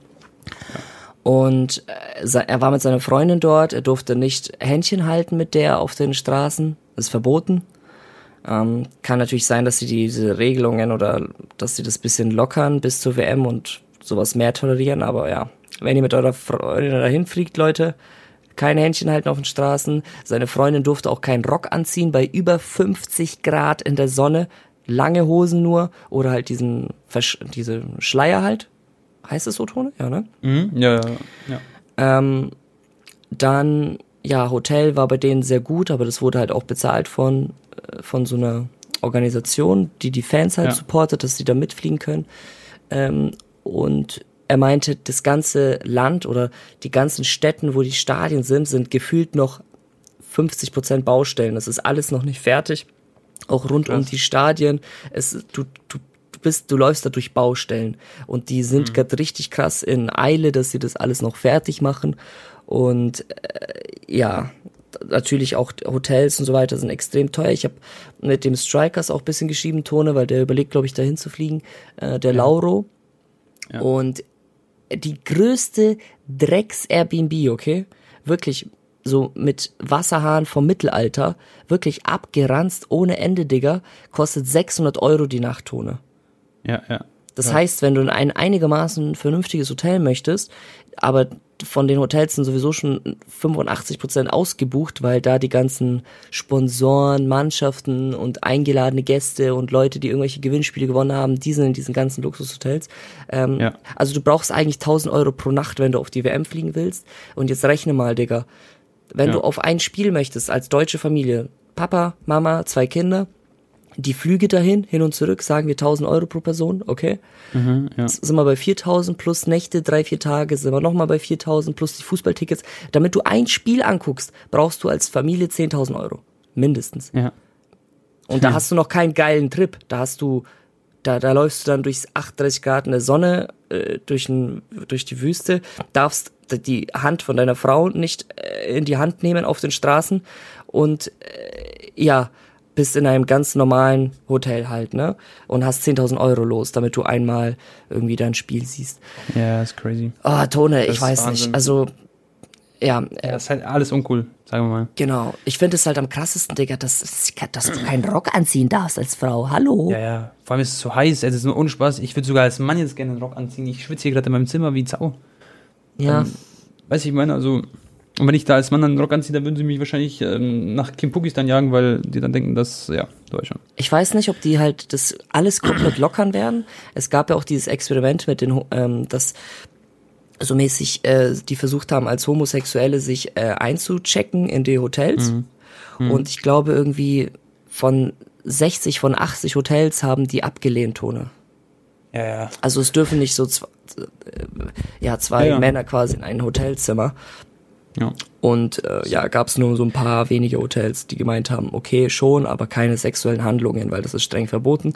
Und äh, er war mit seiner Freundin dort, er durfte nicht Händchen halten mit der auf den Straßen, das ist verboten. Ähm, kann natürlich sein, dass sie diese Regelungen oder dass sie das bisschen lockern bis zur WM und sowas mehr tolerieren, aber ja, wenn ihr mit eurer Freundin dahin fliegt, Leute, kein Händchen halten auf den Straßen. Seine Freundin durfte auch keinen Rock anziehen bei über 50 Grad in der Sonne. Lange Hosen nur oder halt diesen Versch diese Schleier halt. Heißt es so, Tone? Ja, ne? Mhm, ja, ja, ja. Ähm, dann, ja, Hotel war bei denen sehr gut, aber das wurde halt auch bezahlt von, äh, von so einer Organisation, die die Fans halt ja. supportet, dass sie da mitfliegen können. Ähm, und er meinte, das ganze Land oder die ganzen Städten, wo die Stadien sind, sind gefühlt noch 50 Prozent Baustellen. Das ist alles noch nicht fertig. Auch rund Krass. um die Stadien. Es, du, du, du bist, du läufst da durch Baustellen. Und die sind mhm. gerade richtig krass in Eile, dass sie das alles noch fertig machen. Und äh, ja, natürlich auch Hotels und so weiter sind extrem teuer. Ich habe mit dem Strikers auch bisschen geschrieben, Tone, weil der überlegt, glaube ich, dahin zu fliegen. Äh, der ja. Lauro. Ja. Und die größte Drecks-Airbnb, okay? Wirklich so mit Wasserhahn vom Mittelalter, wirklich abgeranzt ohne Ende, Digga, kostet 600 Euro die Nachttone. Ja, ja. Das ja. heißt, wenn du in ein einigermaßen vernünftiges Hotel möchtest, aber von den Hotels sind sowieso schon 85 Prozent ausgebucht, weil da die ganzen Sponsoren, Mannschaften und eingeladene Gäste und Leute, die irgendwelche Gewinnspiele gewonnen haben, die sind in diesen ganzen Luxushotels. Ähm, ja. Also du brauchst eigentlich 1000 Euro pro Nacht, wenn du auf die WM fliegen willst. Und jetzt rechne mal, Digga. Wenn ja. du auf ein Spiel möchtest, als deutsche Familie, Papa, Mama, zwei Kinder, die Flüge dahin, hin und zurück, sagen wir 1000 Euro pro Person, okay? Mhm, ja. Jetzt sind wir bei 4000 plus Nächte, drei, vier Tage, sind wir nochmal bei 4000 plus die Fußballtickets. Damit du ein Spiel anguckst, brauchst du als Familie 10.000 Euro. Mindestens. Ja. Und da hast du noch keinen geilen Trip. Da hast du, da, da läufst du dann durchs 38 Grad in der Sonne, äh, durch, ein, durch die Wüste, darfst die Hand von deiner Frau nicht äh, in die Hand nehmen auf den Straßen und äh, ja, bist in einem ganz normalen Hotel halt, ne? Und hast 10.000 Euro los, damit du einmal irgendwie dein Spiel siehst. Ja, ist crazy. Oh, Tone, das ich weiß Wahnsinn. nicht. Also, ja. Ja, ist halt alles uncool, sagen wir mal. Genau. Ich finde es halt am krassesten, Digga, dass, dass du keinen Rock anziehen darfst als Frau. Hallo? Ja, ja. Vor allem ist es so heiß, es ist nur Unspaß. Ich würde sogar als Mann jetzt gerne einen Rock anziehen. Ich schwitze hier gerade in meinem Zimmer wie Zau. Ja. Ähm, weiß ich meine, also und wenn ich da als Mann einen Rock anziehe, dann würden sie mich wahrscheinlich ähm, nach Kimpukistan jagen, weil die dann denken, dass, ja, schon. Ich weiß nicht, ob die halt das alles komplett lockern werden. Es gab ja auch dieses Experiment mit den, ähm, dass so mäßig äh, die versucht haben, als Homosexuelle sich äh, einzuchecken in die Hotels. Mhm. Mhm. Und ich glaube irgendwie von 60 von 80 Hotels haben die abgelehnt, Tone. Ja, ja. Also es dürfen nicht so zwei, äh, ja, zwei ja, ja. Männer quasi in ein Hotelzimmer. Ja. Und äh, ja, gab es nur so ein paar wenige Hotels, die gemeint haben, okay, schon, aber keine sexuellen Handlungen, weil das ist streng verboten.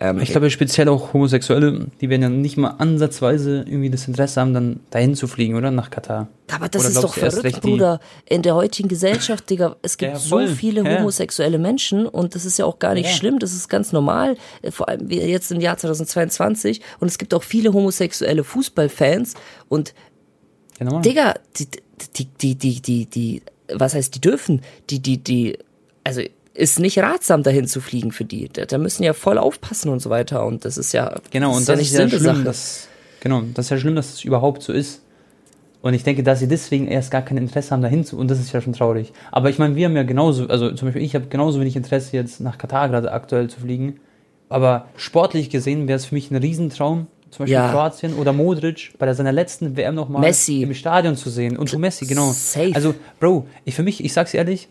Ähm, ich glaube speziell auch Homosexuelle, die werden ja nicht mal ansatzweise irgendwie das Interesse haben, dann dahin zu fliegen, oder? Nach Katar. Aber das oder ist doch verrückt, Bruder. In der heutigen Gesellschaft, Digga, es gibt ja, so viele ja. homosexuelle Menschen und das ist ja auch gar nicht ja. schlimm, das ist ganz normal, äh, vor allem jetzt im Jahr 2022 und es gibt auch viele homosexuelle Fußballfans und Genau. Digga, die, die, die, die, die, die, was heißt, die dürfen, die, die, die, also ist nicht ratsam, dahin zu fliegen für die. Da, da müssen ja voll aufpassen und so weiter. Und das ist ja. Genau, das und ist das ja nicht ist ja schlimm, dass, genau, das ist ja schlimm, dass es überhaupt so ist. Und ich denke, dass sie deswegen erst gar kein Interesse haben, dahin zu, und das ist ja schon traurig. Aber ich meine, wir haben ja genauso, also zum Beispiel ich habe genauso wenig Interesse, jetzt nach Katar gerade aktuell zu fliegen. Aber sportlich gesehen wäre es für mich ein Riesentraum, zum Beispiel ja. Kroatien oder Modric bei seiner letzten WM nochmal Messi. im Stadion zu sehen. Und zu Messi, genau. Safe. Also, Bro, ich für mich, ich sag's ehrlich,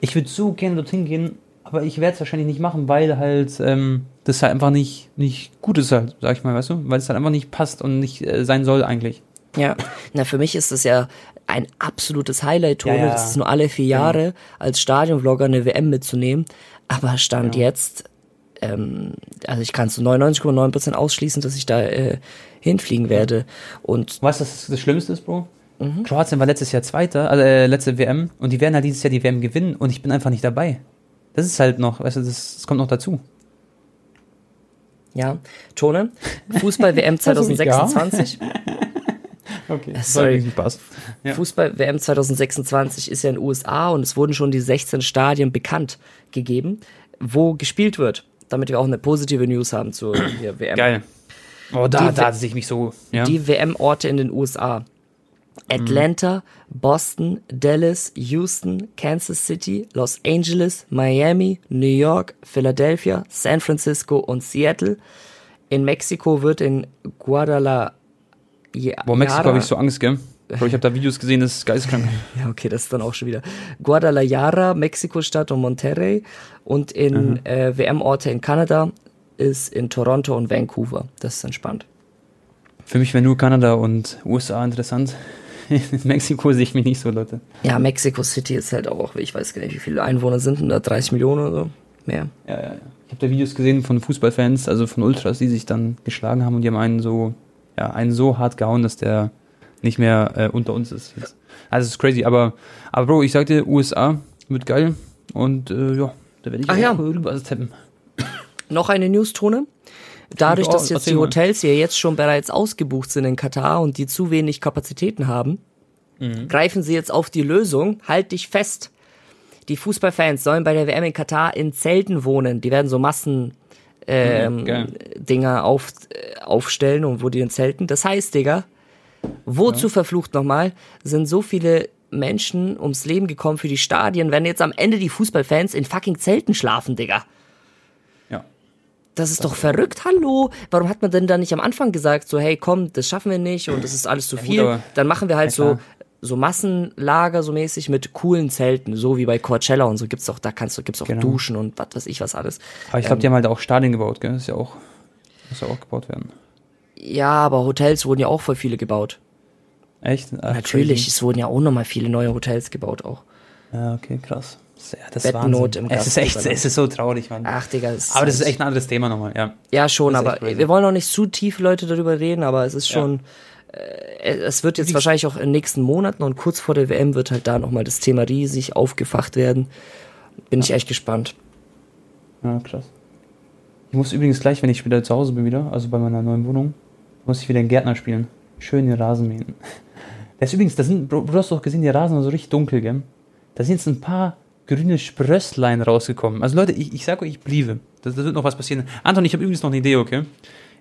ich würde so gerne dorthin gehen, aber ich werde es wahrscheinlich nicht machen, weil halt ähm, das halt einfach nicht, nicht gut ist halt, sag ich mal, weißt du? Weil es halt einfach nicht passt und nicht äh, sein soll eigentlich. Ja, na für mich ist das ja ein absolutes Highlight, Tone. Ja, ja. Das ist nur alle vier Jahre ja. als Stadionvlogger eine WM mitzunehmen. Aber Stand jetzt ähm, also ich kann zu 99,9% ausschließen, dass ich da äh, hinfliegen werde. Und weißt du, was das Schlimmste ist, Bro? Mhm. Kroatien war letztes Jahr Zweiter, also äh, letzte WM, und die werden halt dieses Jahr die WM gewinnen und ich bin einfach nicht dabei. Das ist halt noch, weißt du, das, das kommt noch dazu. Ja, Tone, Fußball-WM 2026. okay, äh, sorry. Ja. Fußball-WM 2026 ist ja in den USA und es wurden schon die 16 Stadien bekannt gegeben, wo gespielt wird damit wir auch eine positive News haben zur hier, WM. Geil. Oh, da, die, da sehe ich mich so. Ja. Die WM-Orte in den USA. Atlanta, mhm. Boston, Dallas, Houston, Kansas City, Los Angeles, Miami, New York, Philadelphia, San Francisco und Seattle. In Mexiko wird in Guadalajara. Boah, Mexiko habe ich so Angst, gell? Ich habe da Videos gesehen, das ist geisteskrank. ja, okay, das ist dann auch schon wieder. Guadalajara, Mexiko-Stadt und Monterrey. Und in mhm. äh, WM-Orte in Kanada ist in Toronto und Vancouver. Das ist entspannt. Für mich wäre nur Kanada und USA interessant. in Mexiko sehe ich mich nicht so, Leute. Ja, Mexico City ist halt auch, ich weiß gar nicht, wie viele Einwohner sind da, 30 Millionen oder so. Mehr. Ja, ja, ja. Ich habe da Videos gesehen von Fußballfans, also von Ultras, die sich dann geschlagen haben und die haben einen so, ja, einen so hart gehauen, dass der nicht mehr äh, unter uns ist. Jetzt. Also es ist crazy, aber, aber Bro, ich sagte, USA wird geil und äh, ja, da werde ich Ach auch ja. rüber tappen. Noch eine News-Tone. Dadurch, dass jetzt die Hotels ja jetzt schon bereits ausgebucht sind in Katar und die zu wenig Kapazitäten haben, mhm. greifen sie jetzt auf die Lösung, halt dich fest. Die Fußballfans sollen bei der WM in Katar in Zelten wohnen. Die werden so Massen ähm, mhm, Dinger auf, äh, aufstellen und wo die in Zelten. Das heißt, Digga, Wozu ja. verflucht nochmal sind so viele Menschen ums Leben gekommen für die Stadien, wenn jetzt am Ende die Fußballfans in fucking Zelten schlafen, Digga? Ja. Das ist das doch verrückt, hallo. Warum hat man denn da nicht am Anfang gesagt, so, hey, komm, das schaffen wir nicht und das ist alles zu viel? Gut, Dann machen wir halt so, so Massenlager so mäßig mit coolen Zelten, so wie bei Coachella und so gibt's auch, da kannst du, gibt's auch genau. Duschen und was weiß ich was alles. Aber ich glaube, ähm, die haben halt auch Stadien gebaut, gell? Das ist ja auch, muss ja auch gebaut werden. Ja, aber Hotels wurden ja auch voll viele gebaut. Echt? Ach, Natürlich, crazy. es wurden ja auch nochmal viele neue Hotels gebaut auch. Ja, okay, krass. Ja, das Bettnot im Es ist echt, es ist so traurig, Mann. Ach, Digga. aber das ist echt ein anderes Thema nochmal, ja. Ja, schon, aber wir wollen auch nicht zu tief Leute darüber reden, aber es ist schon, ja. äh, es wird jetzt Wie wahrscheinlich auch in den nächsten Monaten und kurz vor der WM wird halt da nochmal das Thema riesig aufgefacht werden. Bin ja. ich echt gespannt. Ja, krass. Ich muss übrigens gleich, wenn ich wieder zu Hause bin wieder, also bei meiner neuen Wohnung, muss ich wieder den Gärtner spielen. Schön den Rasen mähen. Das ist übrigens, das sind, du hast doch gesehen, die Rasen waren so richtig dunkel, gell? Da sind jetzt ein paar grüne Sprösslein rausgekommen. Also Leute, ich, ich sag euch, ich bliebe. Das wird noch was passieren. Anton, ich habe übrigens noch eine Idee, okay?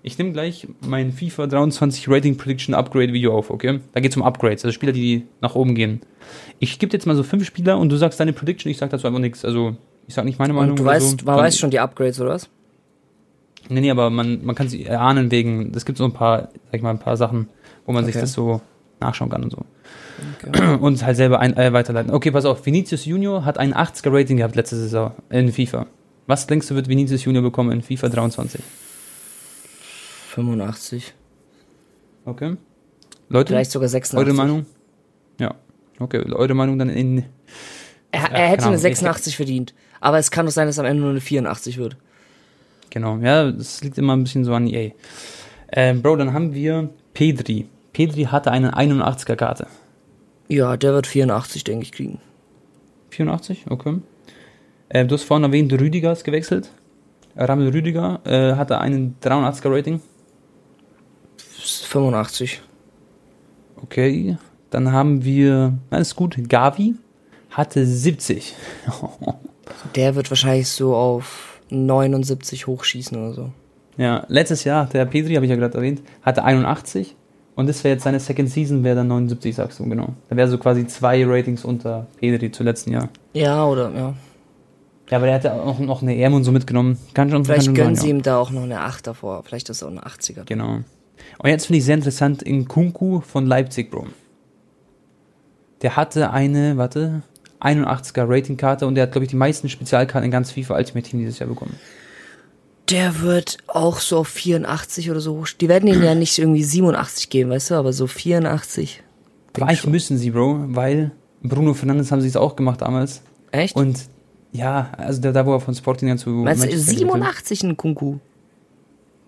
Ich nehme gleich mein FIFA 23 Rating Prediction Upgrade Video auf, okay? Da geht es um Upgrades, also Spieler, die nach oben gehen. Ich gebe jetzt mal so fünf Spieler und du sagst deine Prediction, ich sag dazu einfach nichts. Also, ich sag nicht meine Meinung. Und du weißt, so. man weiß schon die Upgrades, oder was? Nee, nee, aber man, man kann sie erahnen wegen, es gibt so ein paar, sag ich mal, ein paar Sachen, wo man okay. sich das so nachschauen kann und so. Okay. Und halt selber ein, äh, weiterleiten. Okay, pass auf, Vinicius Junior hat ein 80er Rating gehabt letzte Saison in FIFA. Was denkst du, wird Vinicius Junior bekommen in FIFA 23? 85. Okay. Leute? Vielleicht sogar 86. Eure Meinung? Ja. Okay, eure Meinung dann in. Er, er hätte eine 86 verdient. Aber es kann doch sein, dass am Ende nur eine 84 wird. Genau, ja, das liegt immer ein bisschen so an EA. Ähm, Bro, dann haben wir Pedri. Pedri hatte eine 81er Karte. Ja, der wird 84, denke ich, kriegen. 84, okay. Äh, du hast vorhin erwähnt, Rüdiger ist gewechselt. Ramel Rüdiger äh, hatte einen 83er Rating. 85. Okay, dann haben wir, alles gut, Gavi hatte 70. der wird wahrscheinlich so auf 79 hochschießen oder so. Ja, letztes Jahr, der Petri, habe ich ja gerade erwähnt, hatte 81 und das wäre jetzt seine Second Season, wäre dann 79, sagst du, genau. Da wäre so quasi zwei Ratings unter Petri zu letzten Jahr. Ja, oder, ja. Ja, aber der hat ja auch noch eine EM und so mitgenommen. Kann schon, Vielleicht kann gönnen sein, sie ja. ihm da auch noch eine 8 davor. Vielleicht ist er auch eine 80er. Genau. Und jetzt finde ich sehr interessant in Kunku von Leipzig, Bro. Der hatte eine, warte, 81er Ratingkarte und der hat, glaube ich, die meisten Spezialkarten in ganz FIFA Ultimate Team dieses Jahr bekommen. Der wird auch so auf 84 oder so. Die werden ihn ja nicht irgendwie 87 geben, weißt du, aber so 84. Vielleicht müssen sie, Bro, weil Bruno Fernandes haben sie es auch gemacht damals. Echt? Und ja, also der, da wo er von Sporting zu. Meinst du, 87 ein Kunku?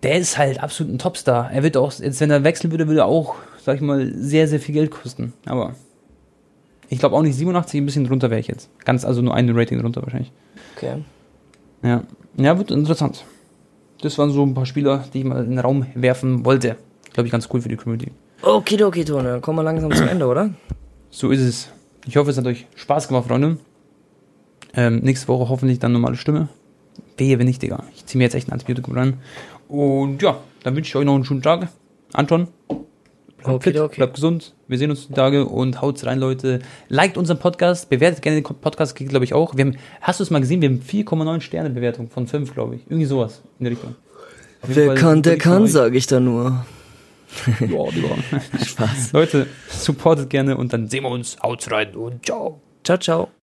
Der ist halt absolut ein Topstar. Er wird auch, jetzt wenn er wechseln würde, würde er auch, sag ich mal, sehr, sehr viel Geld kosten. Aber ich glaube auch nicht 87, ein bisschen drunter wäre ich jetzt. Ganz, also nur ein Rating drunter wahrscheinlich. Okay. Ja. Ja, wird interessant. Das waren so ein paar Spieler, die ich mal in den Raum werfen wollte. Glaube ich, ganz cool für die Community. Okay, okay, Tone. Kommen wir langsam zum Ende, oder? So ist es. Ich hoffe, es hat euch Spaß gemacht, Freunde. Ähm, nächste Woche hoffentlich dann normale Stimme. Wehe, wenn nicht, Digga. Ich ziehe mir jetzt echt ein Antibiotikum rein. Und ja, dann wünsche ich euch noch einen schönen Tag. Anton, Bleibt okay, fit, okay. bleibt gesund. Wir sehen uns die Tage und haut's rein, Leute. Liked unseren Podcast, bewertet gerne den Podcast, glaube ich auch. Wir haben, hast du es mal gesehen? Wir haben 4,9 Sterne Bewertung von 5, glaube ich. Irgendwie sowas in der Richtung. Wer Fall kann, der kann, sage ich da nur. lieber. Spaß. Leute, supportet gerne und dann sehen wir uns. Haut's rein und ciao. Ciao, ciao.